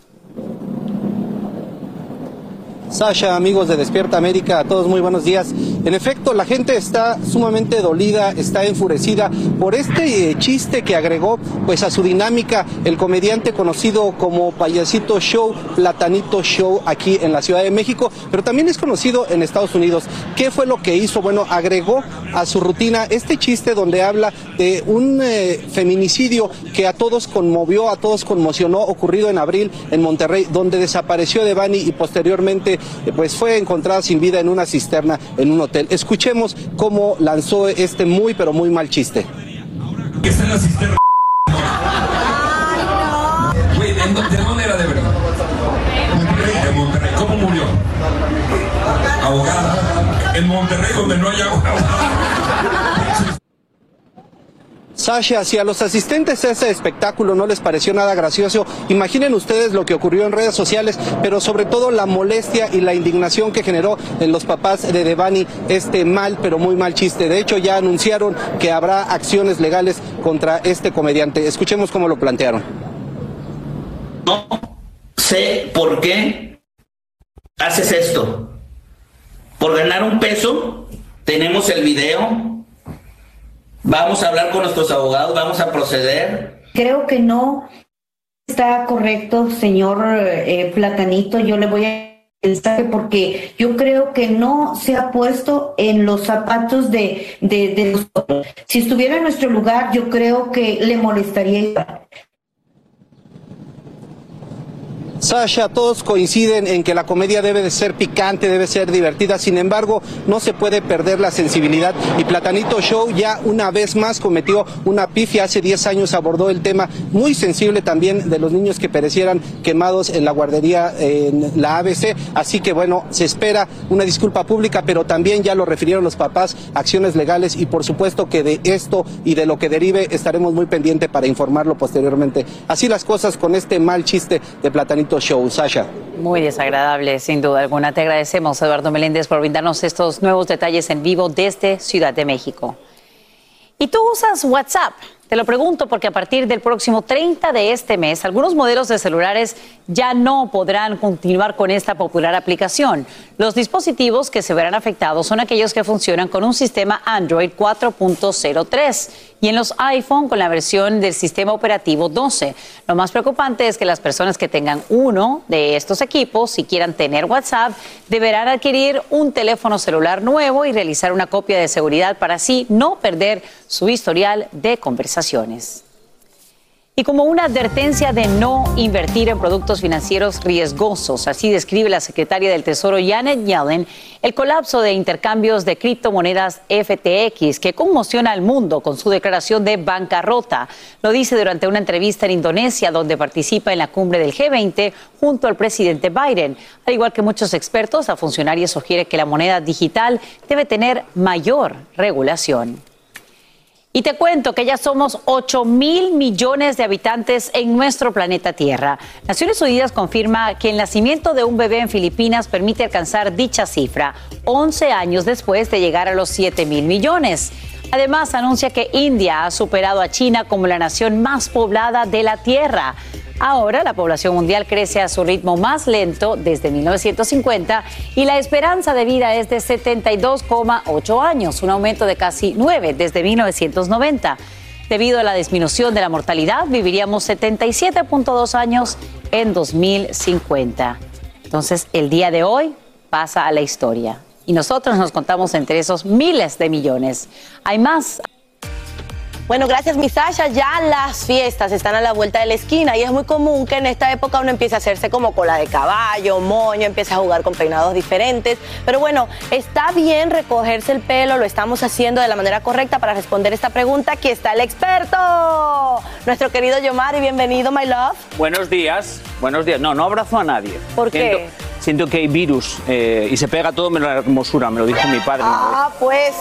Sasha, amigos de Despierta América, a todos muy buenos días. En efecto, la gente está sumamente dolida, está enfurecida por este eh, chiste que agregó pues a su dinámica el comediante conocido como Payasito Show, Platanito Show aquí en la Ciudad de México, pero también es conocido en Estados Unidos. ¿Qué fue lo que hizo? Bueno, agregó a su rutina este chiste donde habla de un eh, feminicidio que a todos conmovió, a todos conmocionó, ocurrido en abril en Monterrey, donde desapareció Devani y posteriormente pues fue encontrada sin vida en una cisterna en un hotel. Escuchemos cómo lanzó este muy pero muy mal chiste. que está en la cisterna. Güey, ¿de dónde de dónde era de verdad? De Monterrey. ¿Cómo murió? Ahogada. En Monterrey donde no hay agua. Sasha, si a los asistentes ese espectáculo no les pareció nada gracioso, imaginen ustedes lo que ocurrió en redes sociales, pero sobre todo la molestia y la indignación que generó en los papás de Devani este mal, pero muy mal chiste. De hecho, ya anunciaron que habrá acciones legales contra este comediante. Escuchemos cómo lo plantearon. sé por qué haces esto. Por ganar un peso, tenemos el video. Vamos a hablar con nuestros abogados, vamos a proceder. Creo que no está correcto, señor eh, Platanito. Yo le voy a mensaje porque yo creo que no se ha puesto en los zapatos de, de, de. Si estuviera en nuestro lugar, yo creo que le molestaría. Sasha, todos coinciden en que la comedia debe de ser picante, debe ser divertida, sin embargo, no se puede perder la sensibilidad. Y Platanito Show ya una vez más cometió una pifia, hace 10 años abordó el tema muy sensible también de los niños que perecieran quemados en la guardería en la ABC, así que bueno, se espera una disculpa pública, pero también ya lo refirieron los papás, acciones legales. Y por supuesto que de esto y de lo que derive estaremos muy pendientes para informarlo posteriormente. Así las cosas con este mal chiste de Platanito Show, Sasha. Muy desagradable, sin duda alguna. Te agradecemos, Eduardo Meléndez, por brindarnos estos nuevos detalles en vivo desde Ciudad de México. ¿Y tú usas WhatsApp? Te lo pregunto porque a partir del próximo 30 de este mes, algunos modelos de celulares ya no podrán continuar con esta popular aplicación. Los dispositivos que se verán afectados son aquellos que funcionan con un sistema Android 4.03 y en los iPhone con la versión del sistema operativo 12. Lo más preocupante es que las personas que tengan uno de estos equipos y quieran tener WhatsApp deberán adquirir un teléfono celular nuevo y realizar una copia de seguridad para así no perder su historial de conversaciones. Y como una advertencia de no invertir en productos financieros riesgosos, así describe la secretaria del Tesoro Janet Yellen el colapso de intercambios de criptomonedas FTX que conmociona al mundo con su declaración de bancarrota. Lo dice durante una entrevista en Indonesia donde participa en la cumbre del G20 junto al presidente Biden. Al igual que muchos expertos, la funcionaria sugiere que la moneda digital debe tener mayor regulación. Y te cuento que ya somos 8 mil millones de habitantes en nuestro planeta Tierra. Naciones Unidas confirma que el nacimiento de un bebé en Filipinas permite alcanzar dicha cifra 11 años después de llegar a los 7 mil millones. Además, anuncia que India ha superado a China como la nación más poblada de la Tierra. Ahora la población mundial crece a su ritmo más lento desde 1950 y la esperanza de vida es de 72,8 años, un aumento de casi 9 desde 1990. Debido a la disminución de la mortalidad, viviríamos 77.2 años en 2050. Entonces, el día de hoy pasa a la historia y nosotros nos contamos entre esos miles de millones. Hay más. Bueno, gracias, mi Sasha. Ya las fiestas están a la vuelta de la esquina y es muy común que en esta época uno empiece a hacerse como cola de caballo, moño, empiece a jugar con peinados diferentes. Pero bueno, está bien recogerse el pelo, lo estamos haciendo de la manera correcta para responder esta pregunta. Aquí está el experto, nuestro querido Yomari. Bienvenido, my love. Buenos días, buenos días. No, no abrazo a nadie. ¿Por qué? Siento, siento que hay virus eh, y se pega todo menos la hermosura, me lo dijo mi padre. Ah, pues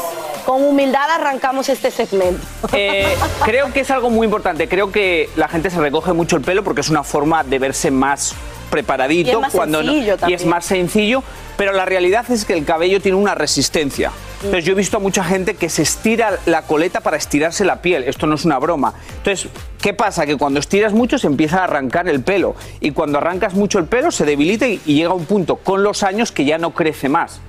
con humildad arrancamos este segmento. Eh, creo que es algo muy importante. Creo que la gente se recoge mucho el pelo porque es una forma de verse más preparadito Y es más cuando no- sencillo y es más sencillo, pero la realidad es que el cabello tiene una resistencia. Entonces yo he visto a mucha gente que se estira la coleta para estirarse la piel. Esto no es una broma. Entonces, ¿qué pasa? Que cuando estiras mucho se empieza a arrancar el pelo y cuando arrancas mucho el pelo se debilita y, y llega a un punto con los años que ya no crece más.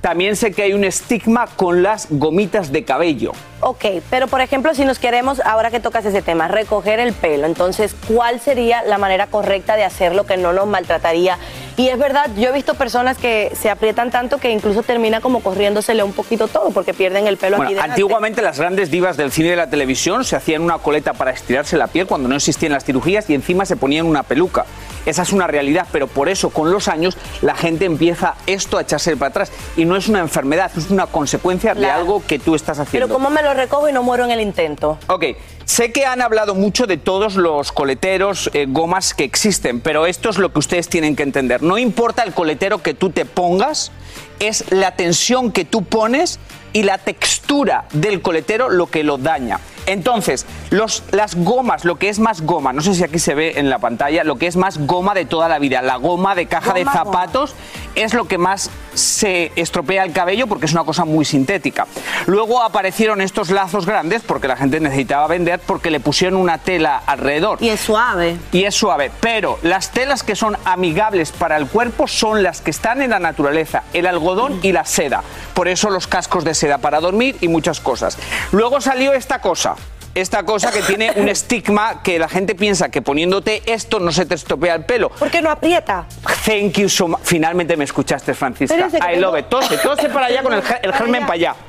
También sé que hay un estigma con las gomitas de cabello. Ok, pero por ejemplo, si nos queremos, ahora que tocas ese tema, recoger el pelo, entonces, ¿cuál sería la manera correcta de hacerlo que no nos maltrataría? Y es verdad, yo he visto personas que se aprietan tanto que incluso termina como corriéndosele un poquito todo porque pierden el pelo aquí Bueno, delante. antiguamente las grandes divas del cine y de la televisión se hacían una coleta para estirarse la piel cuando no existían las cirugías y encima se ponían una peluca. Esa es una realidad, pero por eso con los años la gente empieza esto a echarse para atrás y no es una enfermedad, es una consecuencia de algo que tú estás haciendo. Pero ¿cómo me lo recojo y no muero en el intento? Ok, sé que han hablado mucho de todos los coleteros, eh, gomas que existen, pero esto es lo que ustedes tienen que entender. No importa el coletero que tú te pongas, es la tensión que tú pones y la textura del coletero lo que lo daña. Entonces, los, las gomas, lo que es más goma, no sé si aquí se ve en la pantalla, lo que es más goma de toda la vida, la goma de caja de goma. zapatos es lo que más se estropea el cabello porque es una cosa muy sintética. Luego aparecieron estos lazos grandes porque la gente necesitaba vender porque le pusieron una tela alrededor. Y es suave. Y es suave, pero las telas que son amigables para el cuerpo son las que están en la naturaleza, el algodón y la seda. Por eso los cascos de seda para dormir y muchas cosas. Luego salió esta cosa. Esta cosa que tiene un estigma que la gente piensa que poniéndote esto no se te estropea el pelo. ¿Por qué no aprieta? Thank you so much. Finalmente me escuchaste, Francisca. I love tengo- it. Tose, tose para allá con el, el germen para allá.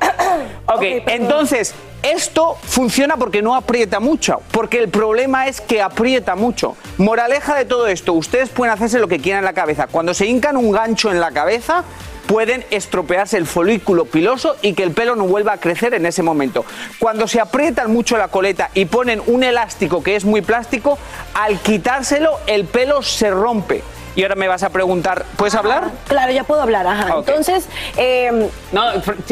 Ok, entonces, esto funciona porque no aprieta mucho. Porque el problema es que aprieta mucho. Moraleja de todo esto, ustedes pueden hacerse lo que quieran en la cabeza. Cuando se hincan un gancho en la cabeza, pueden estropearse el folículo piloso y que el pelo no vuelva a crecer en ese momento. Cuando se aprietan mucho la coleta y ponen un elástico que es muy plástico, al quitárselo el pelo se rompe. Y ahora me vas a preguntar, ¿puedes hablar? Claro, ya puedo hablar, ajá. Ok. Entonces, eh, No,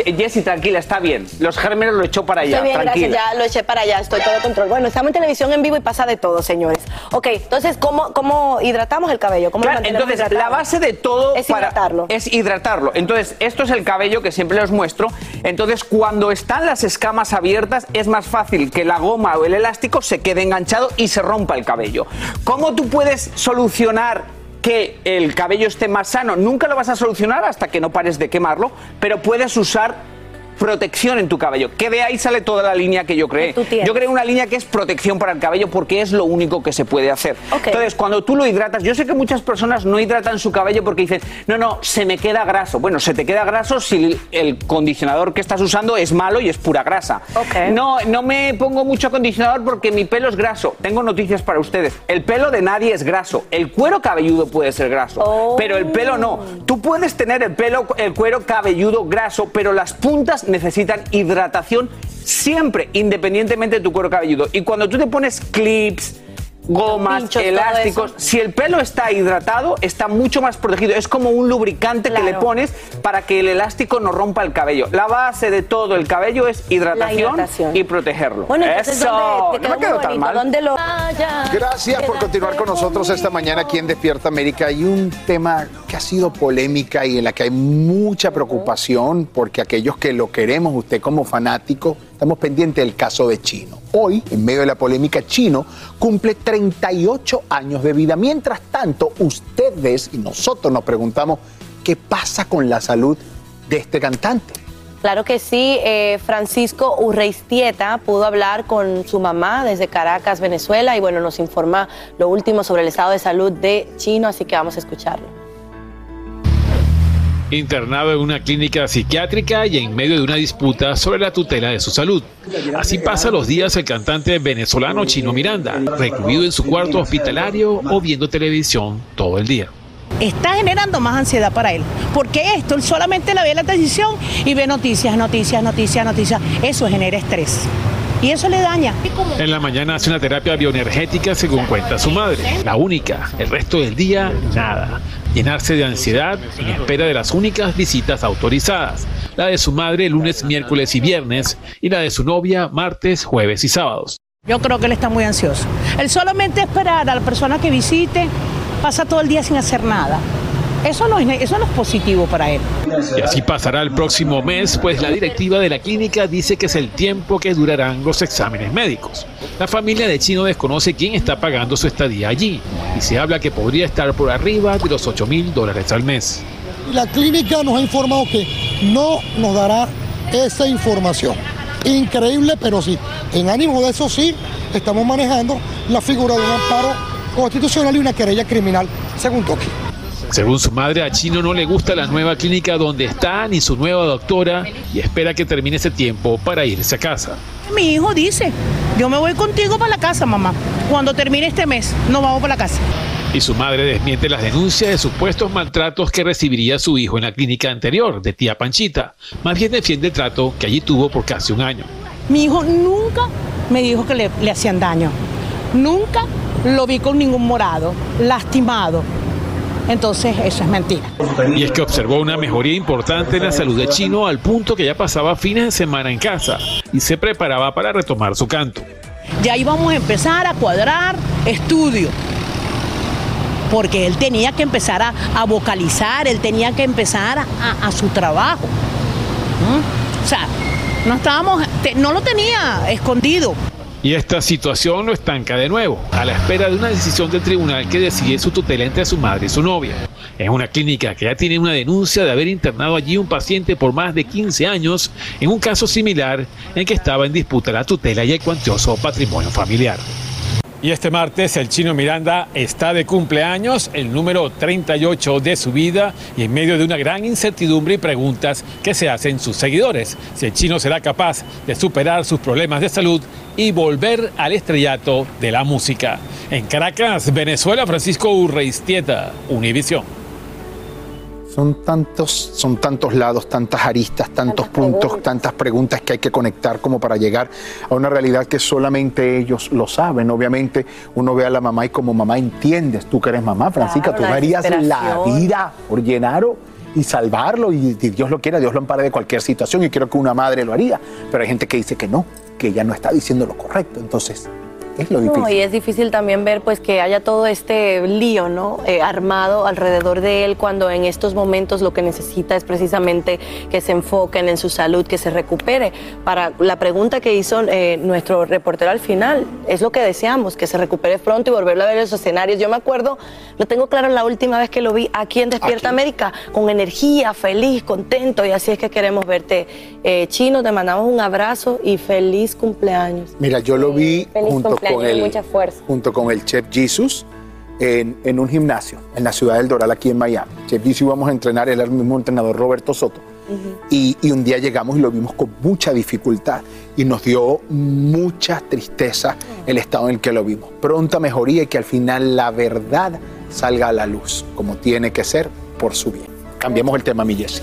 Jessy, tranquila, está bien. Los gérmenes lo echó para allá, Estoy bien, tranquila. gracias, ya lo eché para allá, estoy todo control. Bueno, estamos en televisión en vivo y pasa de todo, señores. Ok, entonces, ¿cómo, cómo hidratamos el cabello? ¿Cómo lo Claro, entonces, hidratado? la base de todo Es para- hidratarlo. es hidratarlo. Entonces, esto es el cabello que siempre os muestro. Entonces, cuando están las escamas abiertas, es más fácil que la goma o el elástico se quede enganchado y se rompa el cabello. ¿Cómo tú puedes solucionar que el cabello esté más sano? Nunca lo vas a solucionar hasta que no pares de quemarlo, pero puedes usar protección en tu cabello, que de ahí sale toda la línea que yo creé. Yo creé una línea que es protección para el cabello porque es lo único que se puede hacer. Entonces, cuando tú lo hidratas, yo sé que muchas personas no hidratan su cabello porque dicen, no, no, se me queda graso. Bueno, se te queda graso si el condicionador que estás usando es malo y es pura grasa. No, no me pongo mucho acondicionador porque mi pelo es graso. Tengo noticias para ustedes. El pelo de nadie es graso. El cuero cabelludo puede ser graso, pero el pelo no. Tú puedes tener el pelo, el cuero cabelludo graso, pero las puntas necesitan hidratación siempre, independientemente de tu cuero cabelludo. Y cuando tú te pones clips, gomas, pinchos, elásticos. Si el pelo está hidratado, está mucho más protegido. Es como un lubricante que le pones para que el elástico no rompa el cabello. La base de todo el cabello es hidratación, hidratación. y protegerlo. Bueno, entonces, Eso, ¿dónde- te no quedó me quedó muy tan mal. ¿Dónde lo Gracias por continuar con nosotros esta mañana aquí en Despierta América. Hay un tema que ha sido polémica y en la que hay mucha preocupación porque aquellos que lo queremos, usted como fanático, estamos pendientes del caso de Chino. Hoy, en medio de la polémica, Chino cumple 38 años de vida. Mientras tanto, ustedes y nosotros nos preguntamos qué pasa con la salud de este cantante. Claro que sí, eh, Francisco Urreistieta pudo hablar con su mamá desde Caracas, Venezuela, y bueno, nos informa lo último sobre el estado de salud de Chino, así que vamos a escucharlo. Internado en una clínica psiquiátrica y en medio de una disputa sobre la tutela de su salud. Así pasa los días el cantante venezolano Chino Miranda, recluido en su cuarto hospitalario o viendo televisión todo el día. está generando más ansiedad para él. Porque esto, él solamente le ve la televisión y ve noticias, noticias, noticias, noticias. Eso genera estrés. Y eso le daña. En la mañana hace una terapia bioenergética según cuenta su madre, la única. El resto del día, nada. Llenarse de ansiedad en espera de las únicas visitas autorizadas. La de su madre lunes, miércoles y viernes y la de su novia martes, jueves y sábados. Yo creo que él está muy ansioso. Él solamente esperar a la persona que visite, pasa todo el día sin hacer nada. Eso no es, eso no es positivo para él. Y así pasará el próximo mes, pues la directiva de la clínica dice que es el tiempo que durarán los exámenes médicos. La familia de Chino desconoce quién está pagando su estadía allí y se habla que podría estar por arriba de los 8 mil dólares al mes. La clínica nos ha informado que no nos dará esa información. Increíble, pero sí. En ánimo de eso sí, estamos manejando la figura de un amparo constitucional y una querella criminal, según Toki. Según su madre, a Chino no le gusta la nueva clínica donde está ni su nueva doctora y espera que termine ese tiempo para irse a casa. Mi hijo dice, yo me voy contigo para la casa, mamá. Cuando termine este mes, nos vamos para la casa. Y su madre desmiente las denuncias de supuestos maltratos que recibiría su hijo en la clínica anterior de tía Panchita. Más bien defiende el trato que allí tuvo por casi un año. Mi hijo nunca me dijo que le, le hacían daño. Nunca lo vi con ningún morado, lastimado. Entonces, eso es mentira. Y es que observó una mejoría importante en la salud de Chino al punto que ya pasaba fines de semana en casa y se preparaba para retomar su canto. Ya íbamos a empezar a cuadrar estudio. Porque él tenía que empezar a, a vocalizar, él tenía que empezar a, su trabajo. ¿Mm? O sea, no estábamos, te- no lo tenía escondido. Y esta situación lo estanca de nuevo, a la espera de una decisión del tribunal que decide su tutela entre su madre y su novia. Es una clínica que ya tiene una denuncia de haber internado allí un paciente por más de 15 años en un caso similar en que estaba en disputa la tutela y el cuantioso patrimonio familiar. Y este martes el chino Miranda está de cumpleaños, el número 38 de su vida y en medio de una gran incertidumbre y preguntas que se hacen sus seguidores. Si el chino será capaz de superar sus problemas de salud y volver al estrellato de la música. En Caracas, Venezuela, Francisco Urreistieta, Univisión. Son tantos, son tantos lados, tantas aristas, tantos puntos, tantas preguntas que hay que conectar como para llegar a una realidad que solamente ellos lo saben. Obviamente uno ve a la mamá y como mamá entiendes, tú que eres mamá, Francisca, Claro, tú darías la vida por Genaro y salvarlo y, y Dios lo quiera, Dios lo ampare de cualquier situación y creo que una madre lo haría, pero hay gente que dice que no, que ella no está diciendo lo correcto, entonces es lo difícil. No, y es difícil también ver pues que haya todo este lío, ¿no? Eh, armado alrededor de él cuando en estos momentos lo que necesita es precisamente que se enfoquen en su salud, que se recupere. Para la pregunta que hizo eh, nuestro reportero al final, es lo que deseamos, que se recupere pronto y volverlo a ver en esos escenarios. Yo me acuerdo, lo tengo claro la última vez que lo vi aquí en Despierta América, con energía, feliz, contento, y así es que queremos verte. Eh, Chino, te mandamos un abrazo y feliz cumpleaños. Mira, yo lo vi Feliz junto cumpleaños con y el mucha fuerza. junto con el chef Jesus en, en un gimnasio en la ciudad del Doral aquí en Miami. Chef Jesus íbamos a entrenar, él era el mismo entrenador Roberto Soto. Y, y un día llegamos y lo vimos con mucha dificultad y nos dio mucha tristeza el estado en el que lo vimos. Pronta mejoría y que al final la verdad salga a la luz, como tiene que ser por su bien. Cambiemos el tema, mi Jessy.